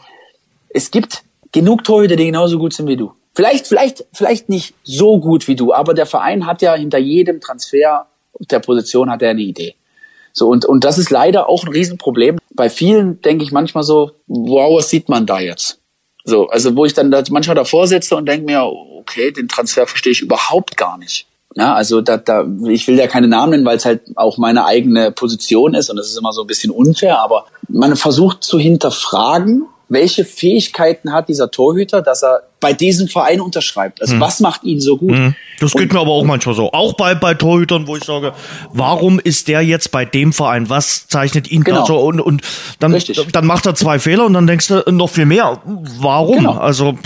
[SPEAKER 3] es gibt genug Torhüter, die genauso gut sind wie du. Vielleicht, vielleicht, vielleicht nicht so gut wie du, aber der Verein hat ja hinter jedem Transfer der Position hat er eine Idee. So, und, und das ist leider auch ein Riesenproblem. Bei vielen denke ich manchmal so, wow, was sieht man da jetzt? So, also wo ich dann da manchmal davor sitze und denke mir, okay, den Transfer verstehe ich überhaupt gar nicht. Ja, also da, da, ich will ja keine Namen nennen, weil es halt auch meine eigene Position ist und das ist immer so ein bisschen unfair, aber man versucht zu hinterfragen, welche Fähigkeiten hat dieser Torhüter, dass er bei diesem Verein unterschreibt? Also hm. was macht ihn so gut? Hm.
[SPEAKER 2] Das geht und, mir aber auch manchmal so. Auch bei, bei Torhütern, wo ich sage, warum ist der jetzt bei dem Verein? Was zeichnet ihn genau. da so? Und, und dann, dann macht er zwei Fehler und dann denkst du noch viel mehr. Warum? Genau. Also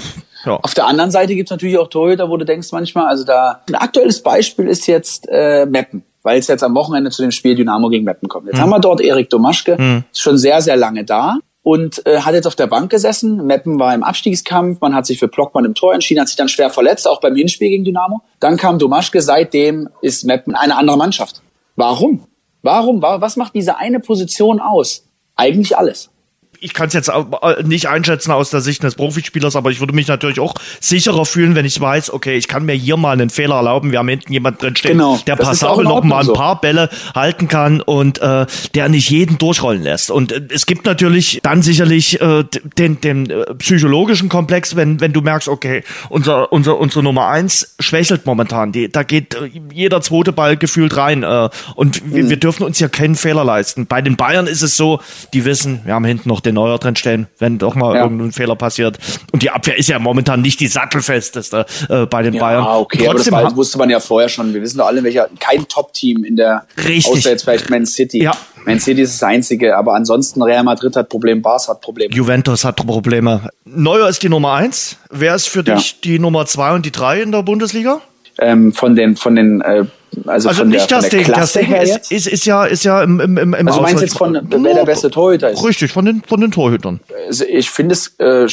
[SPEAKER 3] ja. Auf der anderen Seite gibt's natürlich auch Torhüter, wo du denkst manchmal, also da ein aktuelles Beispiel ist jetzt äh, Meppen, weil es jetzt am Wochenende zu dem Spiel Dynamo gegen Meppen kommt. Jetzt hm. haben wir dort Erik Domaschke, hm. ist schon sehr, sehr lange da und äh, hat jetzt auf der Bank gesessen. Meppen war im Abstiegskampf, man hat sich für Blockmann im Tor entschieden, hat sich dann schwer verletzt, auch beim Hinspiel gegen Dynamo. Dann kam Domaschke, seitdem ist Meppen eine andere Mannschaft. Warum? Warum? Was macht diese eine Position aus? Eigentlich alles
[SPEAKER 2] ich kann es jetzt nicht einschätzen aus der Sicht des Profispielers, aber ich würde mich natürlich auch sicherer fühlen, wenn ich weiß, okay, ich kann mir hier mal einen Fehler erlauben. Wir haben hinten jemand drin stehen, genau, der passabel noch mal ein paar Bälle halten kann und äh, der nicht jeden durchrollen lässt. Und äh, es gibt natürlich dann sicherlich äh, den, den äh, psychologischen Komplex, wenn, wenn du merkst, okay, unser, unser, unsere Nummer eins schwächelt momentan. Die, da geht äh, jeder zweite Ball gefühlt rein. Äh, und mhm. wir, wir dürfen uns hier keinen Fehler leisten. Bei den Bayern ist es so, die wissen, wir haben hinten noch den den Neuer drin stellen, wenn doch mal ja. irgendein Fehler passiert. Und die Abwehr ist ja momentan nicht die sattelfesteste äh, bei den
[SPEAKER 3] ja,
[SPEAKER 2] Bayern.
[SPEAKER 3] Ah, okay, Trotzdem aber das wusste man ja vorher schon. Wir wissen doch alle, welcher kein Top-Team in der
[SPEAKER 2] Richtig.
[SPEAKER 3] außer jetzt vielleicht Man City. Ja. Man City ist das einzige, aber ansonsten Real Madrid hat Probleme, Barca hat Probleme.
[SPEAKER 2] Juventus hat Probleme. Neuer ist die Nummer eins. Wer ist für dich die Nummer zwei und die drei in der Bundesliga?
[SPEAKER 3] Ähm, von den von den äh, also,
[SPEAKER 2] also nicht
[SPEAKER 3] der,
[SPEAKER 2] das Ding, das Ding ist, ist, ist, ja, ist ja im, im, im
[SPEAKER 3] Also du meinst jetzt von, wer der beste Torhüter ist?
[SPEAKER 2] Richtig, von den, von den Torhütern.
[SPEAKER 3] Also ich finde es äh,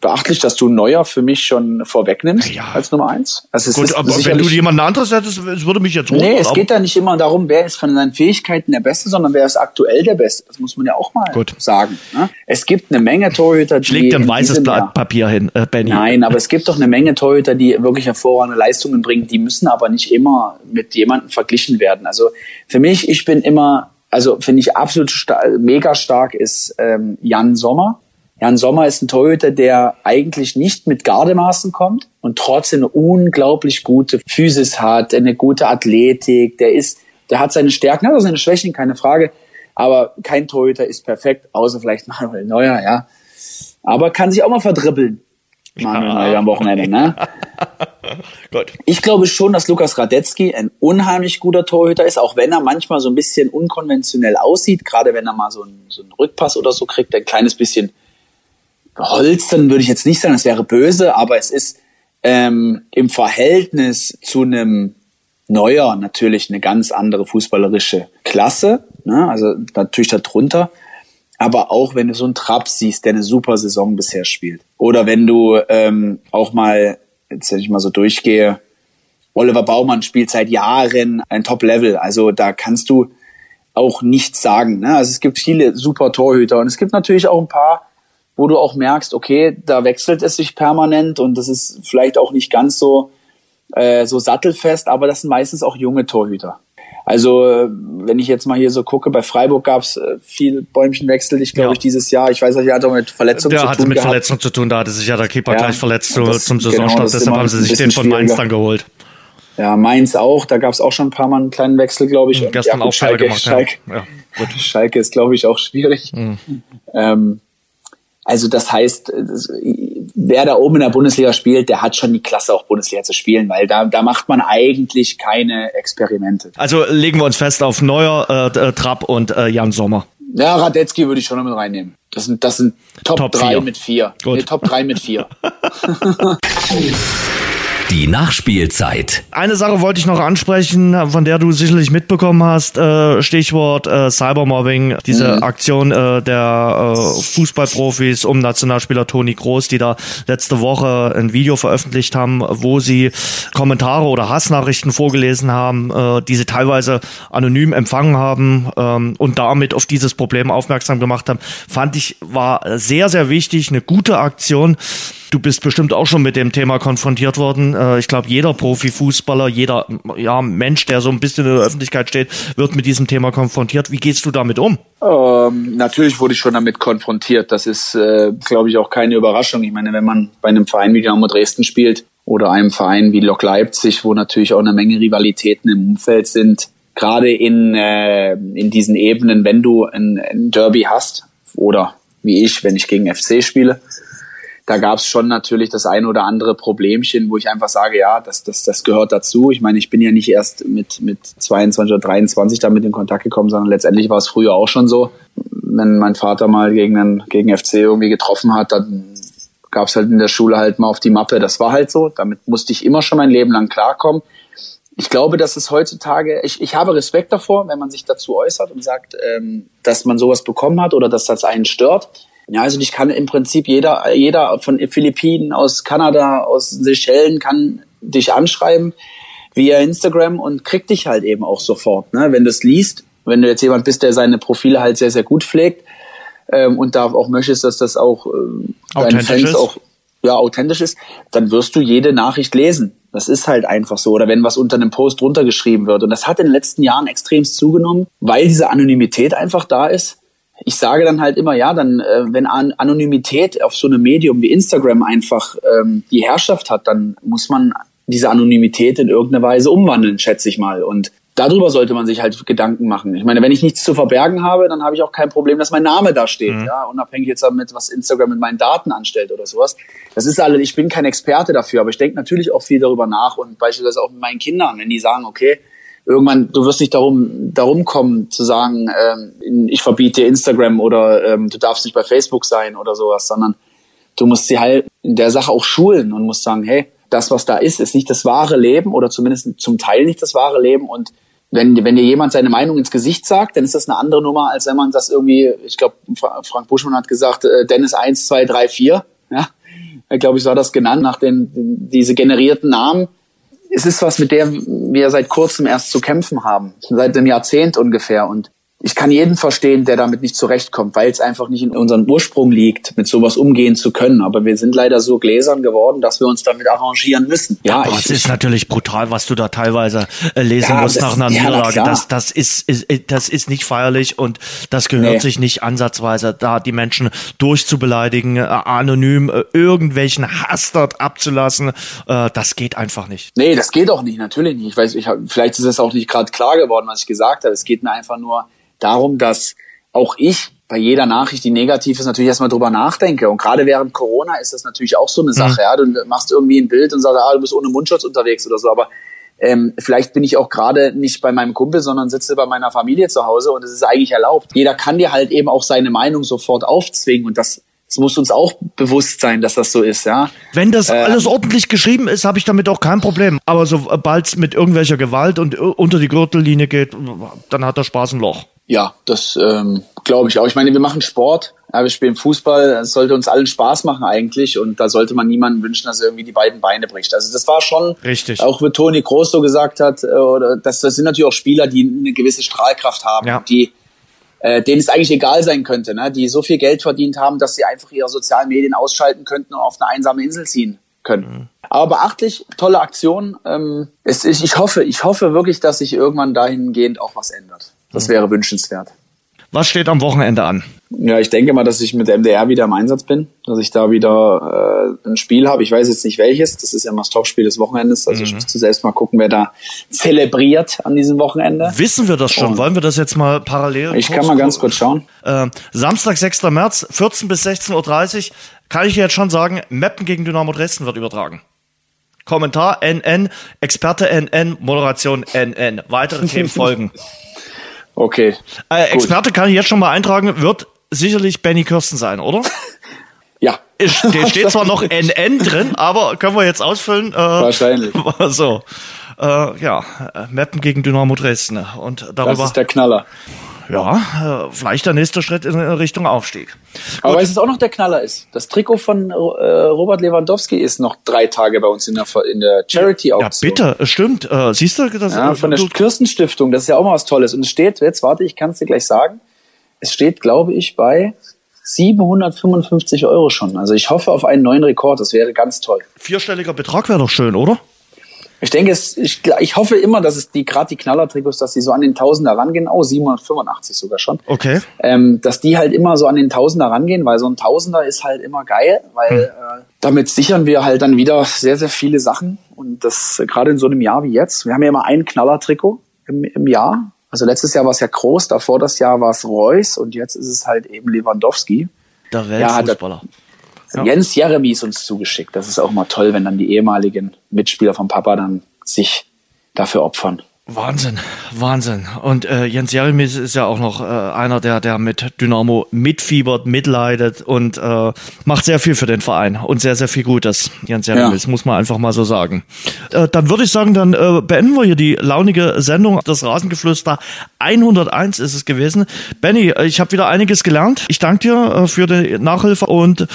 [SPEAKER 3] beachtlich, dass du Neuer für mich schon vorwegnimmst ja. als Nummer eins. Also es
[SPEAKER 2] Gut, ist aber wenn du jemand anderes hättest, es würde mich jetzt
[SPEAKER 3] wundern. Nee, es geht da nicht immer darum, wer ist von seinen Fähigkeiten der Beste, sondern wer ist aktuell der Beste. Das muss man ja auch mal Gut. sagen. Ne? Es gibt eine Menge Torhüter,
[SPEAKER 2] die... Schlägt dir ein weißes Blatt Papier hin, äh, Benny.
[SPEAKER 3] Nein, aber es gibt doch eine Menge Torhüter, die wirklich hervorragende Leistungen bringen. Die müssen aber nicht immer mit jemandem verglichen werden. Also für mich, ich bin immer, also finde ich absolut star mega stark ist ähm, Jan Sommer. Jan Sommer ist ein Torhüter, der eigentlich nicht mit Gardemaßen kommt und trotzdem eine unglaublich gute Physis hat, eine gute Athletik. Der ist, der hat seine Stärken, hat auch seine Schwächen, keine Frage. Aber kein Torhüter ist perfekt, außer vielleicht Manuel Neuer, ja. Aber kann sich auch mal verdribbeln. Manuel ja. Neuer am Wochenende, ne? Gut. Ich glaube schon, dass Lukas Radetzky ein unheimlich guter Torhüter ist, auch wenn er manchmal so ein bisschen unkonventionell aussieht, gerade wenn er mal so einen, so einen Rückpass oder so kriegt, ein kleines bisschen geholzen, würde ich jetzt nicht sagen, das wäre böse, aber es ist ähm, im Verhältnis zu einem Neuer natürlich eine ganz andere fußballerische Klasse, ne? also natürlich darunter. Aber auch wenn du so einen Trapp siehst, der eine super Saison bisher spielt. Oder wenn du ähm, auch mal jetzt wenn ich mal so durchgehe, Oliver Baumann spielt seit Jahren ein Top-Level. Also da kannst du auch nichts sagen. Ne? Also es gibt viele super Torhüter und es gibt natürlich auch ein paar, wo du auch merkst, okay, da wechselt es sich permanent und das ist vielleicht auch nicht ganz so, äh, so sattelfest, aber das sind meistens auch junge Torhüter. Also wenn ich jetzt mal hier so gucke, bei Freiburg gab es äh, viel Bäumchenwechsel, ich glaube ja. ich dieses Jahr. Ich weiß nicht, er hat auch mit Verletzungen
[SPEAKER 2] der
[SPEAKER 3] zu tun.
[SPEAKER 2] Der hatte mit Verletzungen zu tun, da hatte sich ja der Keeper ja, gleich verletzt das, zum Saisonstart, genau, deshalb haben sie sich den von Mainz dann geholt.
[SPEAKER 3] Ja, Mainz auch, da gab es auch schon ein paar Mal einen kleinen Wechsel, glaube ich.
[SPEAKER 2] Mhm, gestern ja, auch Schalke, gemacht,
[SPEAKER 3] Schalke, ja. Ja, Schalke ist, glaube ich, auch schwierig. Mhm. Ähm, also das heißt, wer da oben in der Bundesliga spielt, der hat schon die Klasse auch Bundesliga zu spielen, weil da, da macht man eigentlich keine Experimente.
[SPEAKER 2] Also legen wir uns fest auf Neuer, äh, äh Trapp und äh, Jan Sommer.
[SPEAKER 3] Ja, Radetzky würde ich schon noch mit reinnehmen. Das sind, das sind Top, Top 3 mit 4. Nee, Top 3 mit 4.
[SPEAKER 1] Die Nachspielzeit.
[SPEAKER 2] Eine Sache wollte ich noch ansprechen, von der du sicherlich mitbekommen hast. Äh, Stichwort äh, Cybermobbing, diese mhm. Aktion äh, der Fußballprofis um Nationalspieler Toni Groß, die da letzte Woche ein Video veröffentlicht haben, wo sie Kommentare oder Hassnachrichten vorgelesen haben, die sie teilweise anonym empfangen haben ähm, und damit auf dieses Problem aufmerksam gemacht haben, fand ich war sehr, sehr wichtig, eine gute Aktion. Du bist bestimmt auch schon mit dem Thema konfrontiert worden. Äh, ich glaube, jeder Profifußballer, jeder ja, Mensch, der so ein bisschen in der Öffentlichkeit steht, wird mit diesem Thema konfrontiert. Wie gehst du damit um?
[SPEAKER 3] Ähm, natürlich wurde ich schon damit konfrontiert. Das ist, äh, glaube ich, auch keine Überraschung. Ich meine, wenn man bei einem Verein wie Dynamo Dresden spielt oder einem Verein wie Lok Leipzig, wo natürlich auch eine Menge Rivalitäten im Umfeld sind, gerade in, äh, in diesen Ebenen, wenn du ein, ein Derby hast oder wie ich, wenn ich gegen FC spiele, da gab es schon natürlich das ein oder andere Problemchen, wo ich einfach sage, ja, das, das, das gehört dazu. Ich meine, ich bin ja nicht erst mit, mit 22 oder 23 damit in Kontakt gekommen, sondern letztendlich war es früher auch schon so. Wenn mein Vater mal gegen, einen, gegen FC irgendwie getroffen hat, dann gab es halt in der Schule halt mal auf die Mappe. Das war halt so. Damit musste ich immer schon mein Leben lang klarkommen. Ich glaube, dass es heutzutage, ich, ich habe Respekt davor, wenn man sich dazu äußert und sagt, ähm, dass man sowas bekommen hat oder dass das einen stört. Ja, also ich kann im Prinzip jeder, jeder von Philippinen, aus Kanada, aus Seychellen kann dich anschreiben via Instagram und kriegt dich halt eben auch sofort. Ne? Wenn du es liest, wenn du jetzt jemand bist, der seine Profile halt sehr, sehr gut pflegt ähm, und da auch möchtest, dass das auch äh, deinen Fans ist. auch ja, authentisch ist, dann wirst du jede Nachricht lesen. Das ist halt einfach so. Oder wenn was unter einem Post runtergeschrieben wird. Und das hat in den letzten Jahren extremst zugenommen, weil diese Anonymität einfach da ist ich sage dann halt immer, ja, dann, äh, wenn An Anonymität auf so einem Medium wie Instagram einfach ähm, die Herrschaft hat, dann muss man diese Anonymität in irgendeiner Weise umwandeln, schätze ich mal. Und darüber sollte man sich halt Gedanken machen. Ich meine, wenn ich nichts zu verbergen habe, dann habe ich auch kein Problem, dass mein Name da steht, mhm. ja, unabhängig jetzt damit, was Instagram mit meinen Daten anstellt oder sowas. Das ist alles, ich bin kein Experte dafür, aber ich denke natürlich auch viel darüber nach und beispielsweise auch mit meinen Kindern, wenn die sagen, okay, irgendwann, du wirst nicht darum, darum kommen zu sagen, ähm, ich verbiete Instagram oder ähm, du darfst nicht bei Facebook sein oder sowas, sondern du musst sie halt in der Sache auch schulen und musst sagen, hey, das, was da ist, ist nicht das wahre Leben oder zumindest zum Teil nicht das wahre Leben. Und wenn, wenn dir jemand seine Meinung ins Gesicht sagt, dann ist das eine andere Nummer, als wenn man das irgendwie, ich glaube, Frank Buschmann hat gesagt, äh, Dennis 1, 2, 3, 4, ja, ich glaube ich, hat das genannt, nach den, diese generierten Namen, es ist was, mit der wir seit kurzem erst zu kämpfen haben, seit einem Jahrzehnt ungefähr. Und ich kann jeden verstehen, der damit nicht zurechtkommt, weil es einfach nicht in unserem Ursprung liegt, mit sowas umgehen zu können. Aber wir sind leider so gläsern geworden, dass wir uns damit arrangieren müssen.
[SPEAKER 2] Ja, Aber es ist natürlich brutal, was du da teilweise äh, lesen ja, musst nach einer ja, Niederlage. Das, das ist, ist, das ist nicht feierlich und das gehört nee. sich nicht ansatzweise, da die Menschen durchzubeleidigen, äh, anonym äh, irgendwelchen Hass dort abzulassen. Äh, das geht einfach nicht.
[SPEAKER 3] Nee, das geht auch nicht, natürlich nicht. Ich weiß, ich hab, vielleicht ist es auch nicht gerade klar geworden, was ich gesagt habe. Es geht mir einfach nur darum, dass auch ich bei jeder Nachricht, die negativ ist, natürlich erstmal drüber nachdenke. Und gerade während Corona ist das natürlich auch so eine Sache. Mhm. Ja? Du machst irgendwie ein Bild und sagst, ah, du bist ohne Mundschutz unterwegs oder so. Aber ähm, vielleicht bin ich auch gerade nicht bei meinem Kumpel, sondern sitze bei meiner Familie zu Hause und es ist eigentlich erlaubt. Jeder kann dir halt eben auch seine Meinung sofort aufzwingen und das es muss uns auch bewusst sein, dass das so ist, ja.
[SPEAKER 2] Wenn das äh, alles ordentlich geschrieben ist, habe ich damit auch kein Problem. Aber sobald es mit irgendwelcher Gewalt und unter die Gürtellinie geht, dann hat der Spaß ein Loch.
[SPEAKER 3] Ja, das ähm, glaube ich auch. Ich meine, wir machen Sport, ja, wir spielen Fußball, es sollte uns allen Spaß machen eigentlich und da sollte man niemandem wünschen, dass er irgendwie die beiden Beine bricht. Also das war schon,
[SPEAKER 2] Richtig.
[SPEAKER 3] auch wie Toni Groß so gesagt hat, äh, oder das, das sind natürlich auch Spieler, die eine gewisse Strahlkraft haben, ja. die äh, denen es eigentlich egal sein könnte, ne? die so viel Geld verdient haben, dass sie einfach ihre sozialen Medien ausschalten könnten und auf eine einsame Insel ziehen können. Mhm. Aber beachtlich, tolle Aktion. Ähm, es, ich, ich hoffe, ich hoffe wirklich, dass sich irgendwann dahingehend auch was ändert. Das wäre wünschenswert.
[SPEAKER 2] Was steht am Wochenende an?
[SPEAKER 3] Ja, ich denke mal, dass ich mit der MDR wieder im Einsatz bin, dass ich da wieder äh, ein Spiel habe. Ich weiß jetzt nicht welches. Das ist ja immer das Topspiel des Wochenendes. Also mhm. ich müsste selbst mal gucken, wer da zelebriert an diesem Wochenende.
[SPEAKER 2] Wissen wir das schon? Und Wollen wir das jetzt mal parallel?
[SPEAKER 3] Ich kann mal ganz kurz schauen.
[SPEAKER 2] Äh, Samstag, 6. März, 14 bis 16.30 Uhr, kann ich jetzt schon sagen, Meppen gegen Dynamo Dresden wird übertragen. Kommentar NN, Experte NN, Moderation NN. Weitere Themen folgen.
[SPEAKER 3] Okay.
[SPEAKER 2] Äh, Experte kann ich jetzt schon mal eintragen, wird sicherlich Benny Kirsten sein, oder?
[SPEAKER 3] Ja.
[SPEAKER 2] Der steht zwar noch NN drin, aber können wir jetzt ausfüllen? Äh,
[SPEAKER 3] Wahrscheinlich.
[SPEAKER 2] So. Äh, ja, Mappen gegen Dynamo Dresden. Und darüber. Das
[SPEAKER 3] ist der Knaller
[SPEAKER 2] ja, äh, vielleicht der nächste Schritt in Richtung Aufstieg.
[SPEAKER 3] Aber weißt du, auch noch der Knaller ist? Das Trikot von äh, Robert Lewandowski ist noch drei Tage bei uns in der, in der Charity-Auktion.
[SPEAKER 2] Ja, bitte, stimmt. Äh, siehst du? Das,
[SPEAKER 3] ja, von der Kirstenstiftung, das ist ja auch mal was Tolles. Und es steht, jetzt warte, ich kann es dir gleich sagen, es steht, glaube ich, bei 755 Euro schon. Also ich hoffe auf einen neuen Rekord, das wäre ganz toll.
[SPEAKER 2] Vierstelliger Betrag wäre doch schön, oder?
[SPEAKER 3] Ich denke, es, ich, ich hoffe immer, dass es die gerade die Knallertrikots, dass die so an den Tausender rangehen, oh 785 sogar schon.
[SPEAKER 2] Okay.
[SPEAKER 3] Ähm, dass die halt immer so an den Tausender rangehen, weil so ein Tausender ist halt immer geil, weil hm. äh, damit sichern wir halt dann wieder sehr sehr viele Sachen und das äh, gerade in so einem Jahr wie jetzt. Wir haben ja immer ein Knallertrikot im, im Jahr. Also letztes Jahr war es ja groß, davor das Jahr war es Reus und jetzt ist es halt eben Lewandowski.
[SPEAKER 2] Der Weltfußballer. Ja,
[SPEAKER 3] ja. Jens Jeremy ist uns zugeschickt. Das ist auch mal toll, wenn dann die ehemaligen Mitspieler vom Papa dann sich dafür opfern.
[SPEAKER 2] Wahnsinn, Wahnsinn. Und äh, Jens Jeremies ist ja auch noch äh, einer, der, der mit Dynamo mitfiebert, mitleidet und äh, macht sehr viel für den Verein und sehr, sehr viel Gutes. Jens Jeremies, ja. muss man einfach mal so sagen. Äh, dann würde ich sagen, dann äh, beenden wir hier die launige Sendung. Das Rasengeflüster 101 ist es gewesen. Benny, ich habe wieder einiges gelernt. Ich danke dir äh, für die Nachhilfe und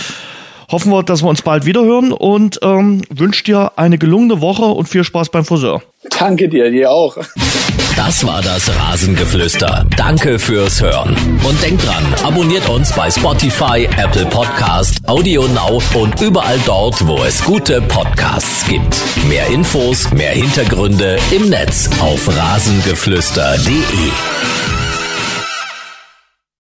[SPEAKER 2] hoffen wir, dass wir uns bald wiederhören und ähm, wünsche dir eine gelungene Woche und viel Spaß beim Friseur.
[SPEAKER 3] Danke dir, dir auch.
[SPEAKER 1] Das war das Rasengeflüster. Danke fürs Hören. Und denkt dran, abonniert uns bei Spotify, Apple Podcast, Audio Now und überall dort, wo es gute Podcasts gibt. Mehr Infos, mehr Hintergründe im Netz auf rasengeflüster.de.